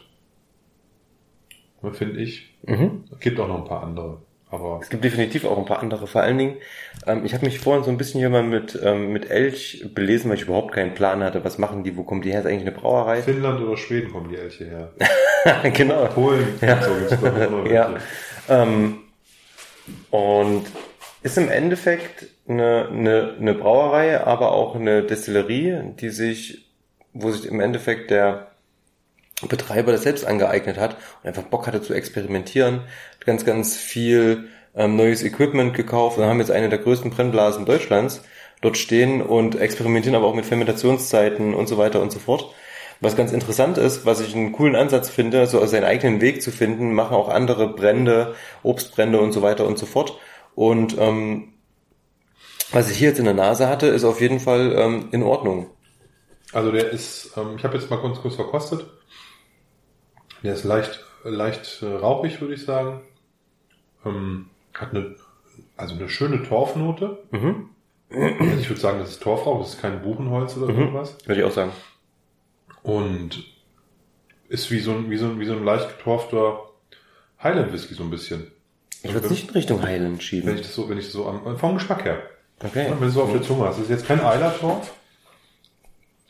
Finde ich. Mhm. Gibt auch noch ein paar andere. Aber Es gibt definitiv auch ein paar andere. Vor allen Dingen, ähm, ich habe mich vorhin so ein bisschen hier mal mit, ähm, mit Elch belesen, weil ich überhaupt keinen Plan hatte. Was machen die? Wo kommen die her? Ist eigentlich eine Brauerei? Finnland oder Schweden kommen die Elche her. [LAUGHS] genau. Polen, Ja. so Ja. Ähm, und ist im Endeffekt eine, eine, eine Brauerei, aber auch eine Destillerie, die sich, wo sich im Endeffekt der Betreiber das selbst angeeignet hat und einfach Bock hatte zu experimentieren, ganz, ganz viel ähm, neues Equipment gekauft und haben jetzt eine der größten Brennblasen Deutschlands dort stehen und experimentieren aber auch mit Fermentationszeiten und so weiter und so fort. Was ganz interessant ist, was ich einen coolen Ansatz finde, so seinen eigenen Weg zu finden, machen auch andere Brände, Obstbrände und so weiter und so fort. Und ähm, was ich hier jetzt in der Nase hatte, ist auf jeden Fall ähm, in Ordnung. Also der ist, ähm, ich habe jetzt mal kurz, kurz verkostet. Der ist leicht, leicht äh, rauchig, würde ich sagen. Ähm, hat eine, also eine schöne Torfnote. Mhm. Also ich würde sagen, das ist Torfrauch, das ist kein Buchenholz oder Mhm. irgendwas. Würde ich auch sagen. Und ist wie so ein, wie so ein, wie so ein leicht getorfter Highland Whisky so ein bisschen. Ich würde es nicht in Richtung Highland Wenn schieben. ich das so, wenn ich das so am, vom Geschmack her. Okay. Wenn du so auf der Zunge hast. Das ist jetzt kein Eilertorf.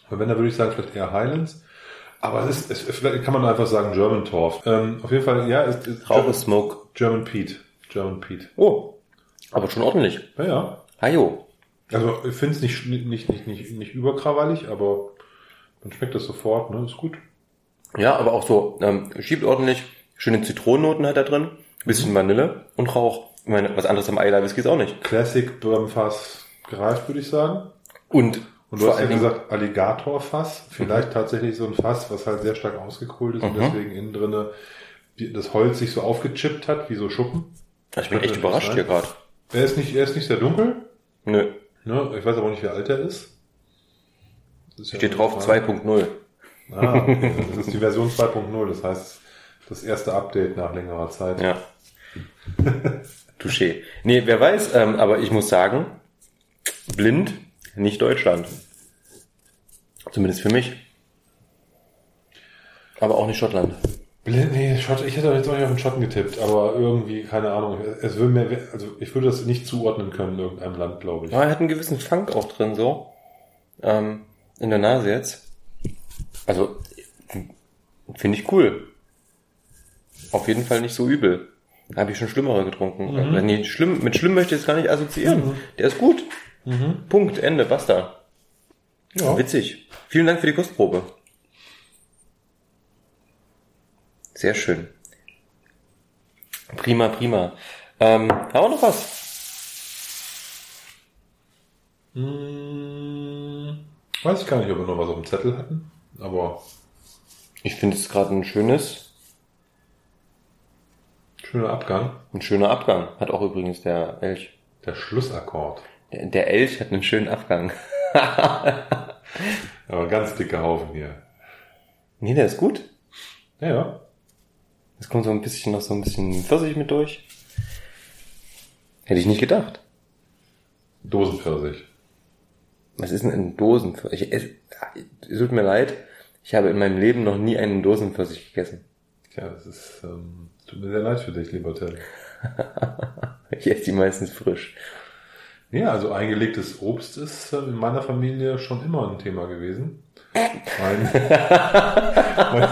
Aber wenn, dann würde ich sagen, vielleicht eher Highlands. Aber es ist, es, vielleicht kann man einfach sagen German Torf. Ähm, auf jeden Fall, ja, es ist Rauch ist Smoke. German Pete. German Pete. Oh, aber schon ordentlich. Ja, ja. Hajo. Also ich finde es nicht, nicht, nicht, nicht, nicht überkrawallig, aber man schmeckt das sofort, ne? Ist gut. Ja, aber auch so, ähm, schiebt ordentlich. Schöne Zitronennoten hat er drin. Bisschen Vanille und Rauch. Ich meine, was anderes am Eiler Whisky ist auch nicht. Classic Bourbonfass gereift, würde ich sagen. Und, Und du vor hast ja gesagt, Alligatorfass. Vielleicht tatsächlich so ein Fass, was halt sehr stark ausgekohlt ist und Mhm. deswegen innen drinne das Holz sich so aufgechippt hat, wie so Schuppen. Ich bin echt überrascht sein. hier gerade. Er ist nicht, er ist nicht sehr dunkel. Nö, Ne? Ich weiß aber auch nicht, wie alt er ist. Das ist ja steht eine drauf Frage. 2.0. Ah, okay. Das ist die Version 2.0. Das heißt, das erste Update nach längerer Zeit. Ja. [LAUGHS] Touché. Nee, wer weiß, ähm, aber ich muss sagen, blind, nicht Deutschland. Zumindest für mich. Aber auch nicht Schottland. Blind, nee, Schott, ich hätte jetzt auch nicht auf den Schotten getippt, aber irgendwie, keine Ahnung. Es würde mir, also ich würde das nicht zuordnen können in irgendeinem Land, glaube ich. Aber er hat einen gewissen Funk auch drin, so. Ähm, in der Nase jetzt. Also, finde ich cool. Auf jeden Fall nicht so übel. Habe ich schon schlimmere getrunken. Mhm. Äh, Nee, schlimm, mit schlimm möchte ich jetzt gar nicht assoziieren. Der ist gut. Mhm. Punkt, Ende, basta. Ja. Witzig. Vielen Dank für die Kostprobe. Sehr schön. Prima, prima. Ähm, haben wir noch was? Hm, weiß ich gar nicht, ob wir noch was auf dem Zettel hatten, aber Ich finde es gerade ein schönes, schöner Abgang. ein schöner Abgang. Hat auch übrigens der Elch. Der Schlussakkord. Der, der Elch hat einen schönen Abgang. [LAUGHS] Aber ganz dicke Haufen hier. Nee, der ist gut. Ja, ja. Es kommt so ein bisschen noch so ein bisschen Pfirsich mit durch. Hätte ich nicht gedacht. Dosenpfirsich. Was ist denn ein Dosenpfirsich? Es, es tut mir leid, ich habe in meinem Leben noch nie einen Dosenpfirsich gegessen. Tja, das ist, ähm, tut mir sehr leid für dich, lieber Till. [LAUGHS] ich esse die meistens frisch. Ja, also eingelegtes Obst ist äh, in meiner Familie schon immer ein Thema gewesen. Mein, mein, [LAUGHS]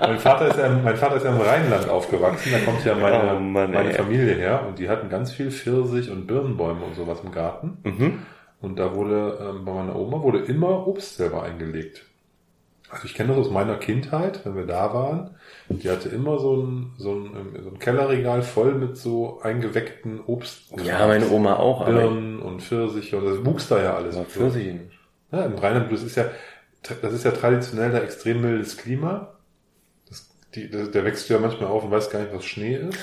mein, Vater ist ja, mein Vater ist ja im Rheinland aufgewachsen, da kommt ja meine, Oh Mann, meine. Familie her und die hatten ganz viel Pfirsich und Birnenbäume und sowas im Garten. Mhm. Und da wurde, ähm, bei meiner Oma wurde immer Obst selber eingelegt. Also ich kenne das aus meiner Kindheit, wenn wir da waren. Die hatte immer so ein, so ein, ähm, so ein Kellerregal voll mit so eingeweckten Obst. Ja, meine Oma auch, Birnen und Pfirsiche und das wuchs da ja alles. Pfirsiche nicht. Ja, im Rheinland, das ist ja, das ist ja traditionell da extrem mildes Klima. Das, die, der wächst ja manchmal auf und weiß gar nicht, was Schnee ist.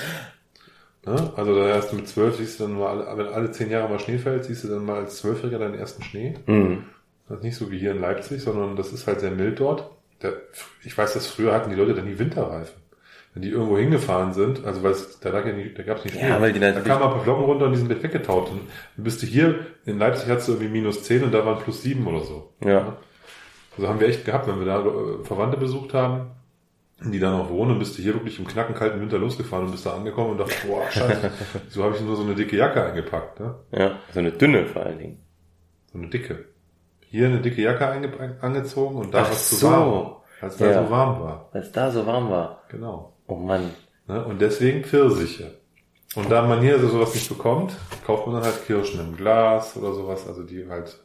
Ne? Also da erst mit zwölf siehst du dann mal, alle- wenn alle zehn Jahre mal Schnee fällt, siehst du dann mal als Zwölfjähriger deinen ersten Schnee. Mhm. Das ist nicht so wie hier in Leipzig, sondern das ist halt sehr mild dort. Der, ich weiß, dass früher hatten die Leute dann nie Winterreifen. Wenn die irgendwo hingefahren sind, also weil es, da lag ja nie, da gab's nicht Ja, weil die da kamen ein paar Flocken runter und die sind weggetaut. Und dann bist du hier, in Leipzig hattest du irgendwie minus 10 und da waren plus 7 oder so. Ja. Also haben wir echt gehabt, wenn wir da äh, Verwandte besucht haben, die da noch wohnen, bist du hier wirklich im knacken kalten Winter losgefahren und bist da angekommen und dachte, boah, [LAUGHS] scheiße, so habe ich nur so eine dicke Jacke eingepackt, ne? Ja, so eine dünne vor allen Dingen. So eine dicke. Hier eine dicke Jacke angezogen und da war es zu so. warm. Als da Ja. so warm war. Es da so warm war. Genau. Oh Mann. Ne? Und deswegen Pfirsiche. Und da man hier so sowas nicht bekommt, kauft man dann halt Kirschen im Glas oder sowas, also die halt.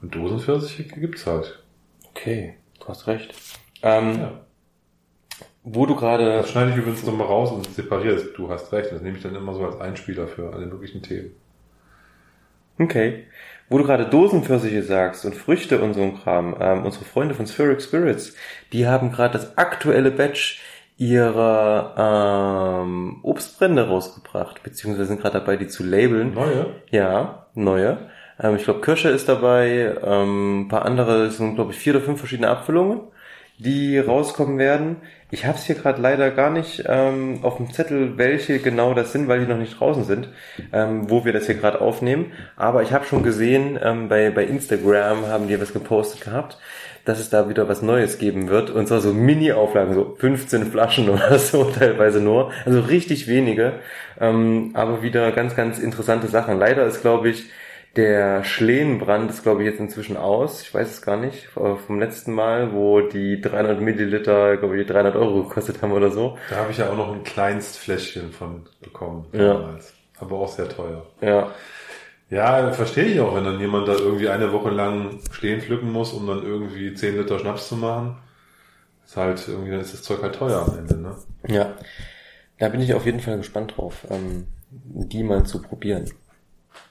Und Dosenpfirsiche gibt's halt. Okay, du hast recht. Ähm, Ja. Wo du gerade Das schneide ich übrigens nochmal raus und separiere es. Du hast recht. Das nehme ich dann immer so als Einspieler für alle möglichen Themen. Okay. Wo du gerade Dosenpfirsiche sagst und Früchte und so ein Kram, ähm, unsere Freunde von Spheric Spirits, die haben gerade das aktuelle Batch ihrer ähm, Obstbrände rausgebracht, beziehungsweise sind gerade dabei, die zu labeln. Neue? Ja, neue. Ähm, ich glaube, Kirsche ist dabei, ähm, ein paar andere, es sind, glaube ich, vier oder fünf verschiedene Abfüllungen, die rauskommen werden. Ich habe es hier gerade leider gar nicht ähm, auf dem Zettel, welche genau das sind, weil die noch nicht draußen sind, ähm, wo wir das hier gerade aufnehmen. Aber ich habe schon gesehen, ähm, bei, bei Instagram haben die was gepostet gehabt, dass es da wieder was Neues geben wird. Und zwar so Mini-Auflagen, so 15 Flaschen [LAUGHS] oder so teilweise nur. Also richtig wenige. Ähm, aber wieder ganz, ganz interessante Sachen. Leider ist, glaube ich, der Schlehenbrand ist, glaube ich, jetzt inzwischen aus. Ich weiß es gar nicht. Vom letzten Mal, wo die 300 Milliliter, glaube ich, 300 Euro gekostet haben oder so. Da habe ich ja auch noch ein Kleinstfläschchen von bekommen. Ja. damals. Aber auch sehr teuer. Ja. Ja, verstehe ich auch, wenn dann jemand da irgendwie eine Woche lang stehen pflücken muss, um dann irgendwie 10 Liter Schnaps zu machen. Ist halt irgendwie, dann ist das Zeug halt teuer am Ende, ne? Ja. Da bin ich auf jeden Fall gespannt drauf, ähm, die mal zu probieren.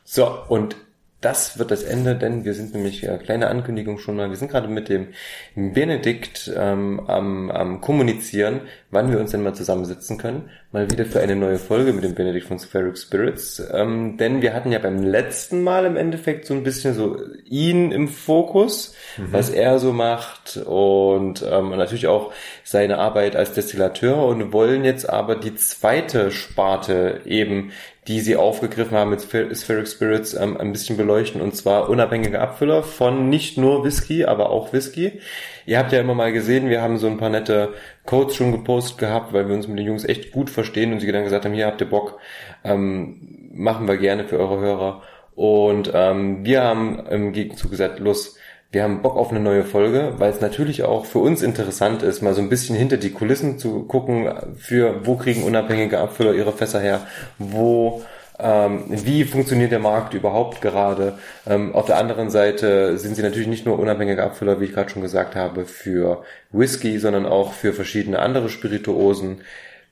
So, und das wird das Ende, denn wir sind nämlich, äh, kleine Ankündigung schon mal, wir sind gerade mit dem Benedikt ähm, am, am Kommunizieren, wann wir uns denn mal zusammensitzen können. Mal wieder für eine neue Folge mit dem Benedikt von Spheric Spirits. Ähm, denn wir hatten ja beim letzten Mal im Endeffekt so ein bisschen so ihn im Fokus, was er so macht und ähm, natürlich auch seine Arbeit als Destillateur und wollen jetzt aber die zweite Sparte eben die sie aufgegriffen haben mit Spher- Spheric Spirits, ähm, ein bisschen beleuchten. Und zwar unabhängige Abfüller von nicht nur Whisky, aber auch Whisky. Ihr habt ja immer mal gesehen, wir haben so ein paar nette Codes schon gepostet gehabt, weil wir uns mit den Jungs echt gut verstehen und sie dann gesagt haben, hier habt ihr Bock, ähm, machen wir gerne für eure Hörer. Und ähm, wir haben im Gegenzug gesagt, los, wir haben Bock auf eine neue Folge, weil es natürlich auch für uns interessant ist, mal so ein bisschen hinter die Kulissen zu gucken, für wo kriegen unabhängige Abfüller ihre Fässer her, wo ähm, wie funktioniert der Markt überhaupt gerade. Ähm, auf der anderen Seite sind sie natürlich nicht nur unabhängige Abfüller, wie ich gerade schon gesagt habe, für Whisky, sondern auch für verschiedene andere Spirituosen.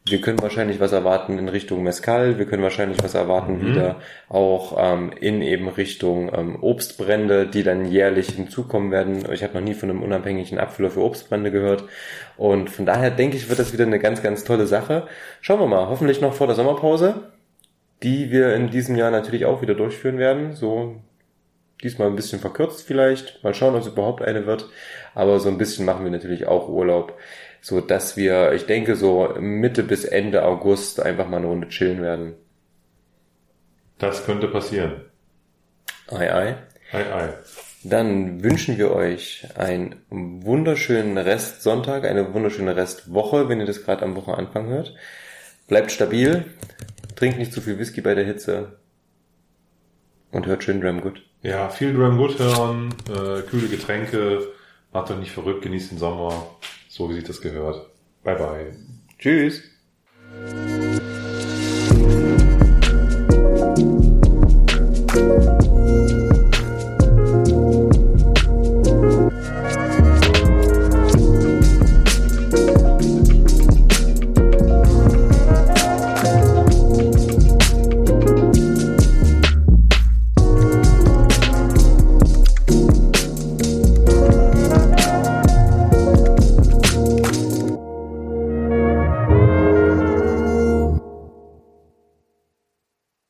Wir können wahrscheinlich was erwarten in Richtung Mezcal, wir können wahrscheinlich was erwarten wieder auch ähm, in eben Richtung ähm, Obstbrände, die dann jährlich hinzukommen werden. Ich habe noch nie von einem unabhängigen Abfüller für Obstbrände gehört. Und von daher denke ich, wird das wieder eine ganz, ganz tolle Sache. Schauen wir mal, hoffentlich noch vor der Sommerpause, die wir in diesem Jahr natürlich auch wieder durchführen werden. So Diesmal ein bisschen verkürzt vielleicht. Mal schauen, ob es überhaupt eine wird. Aber so ein bisschen machen wir natürlich auch Urlaub, so dass wir, ich denke, so Mitte bis Ende August einfach mal eine Runde chillen werden. Das könnte passieren. Ei, ei. Ei, ei. Dann wünschen wir euch einen wunderschönen Rest Sonntag, eine wunderschöne Restwoche, wenn ihr das gerade am Wochenanfang hört. Bleibt stabil, trinkt nicht zu viel Whisky bei der Hitze und hört schön Dram Good. Ja, viel Dram Good hören, äh, kühle Getränke, macht euch nicht verrückt, genießt den Sommer, so wie sich das gehört. Bye bye. Tschüss.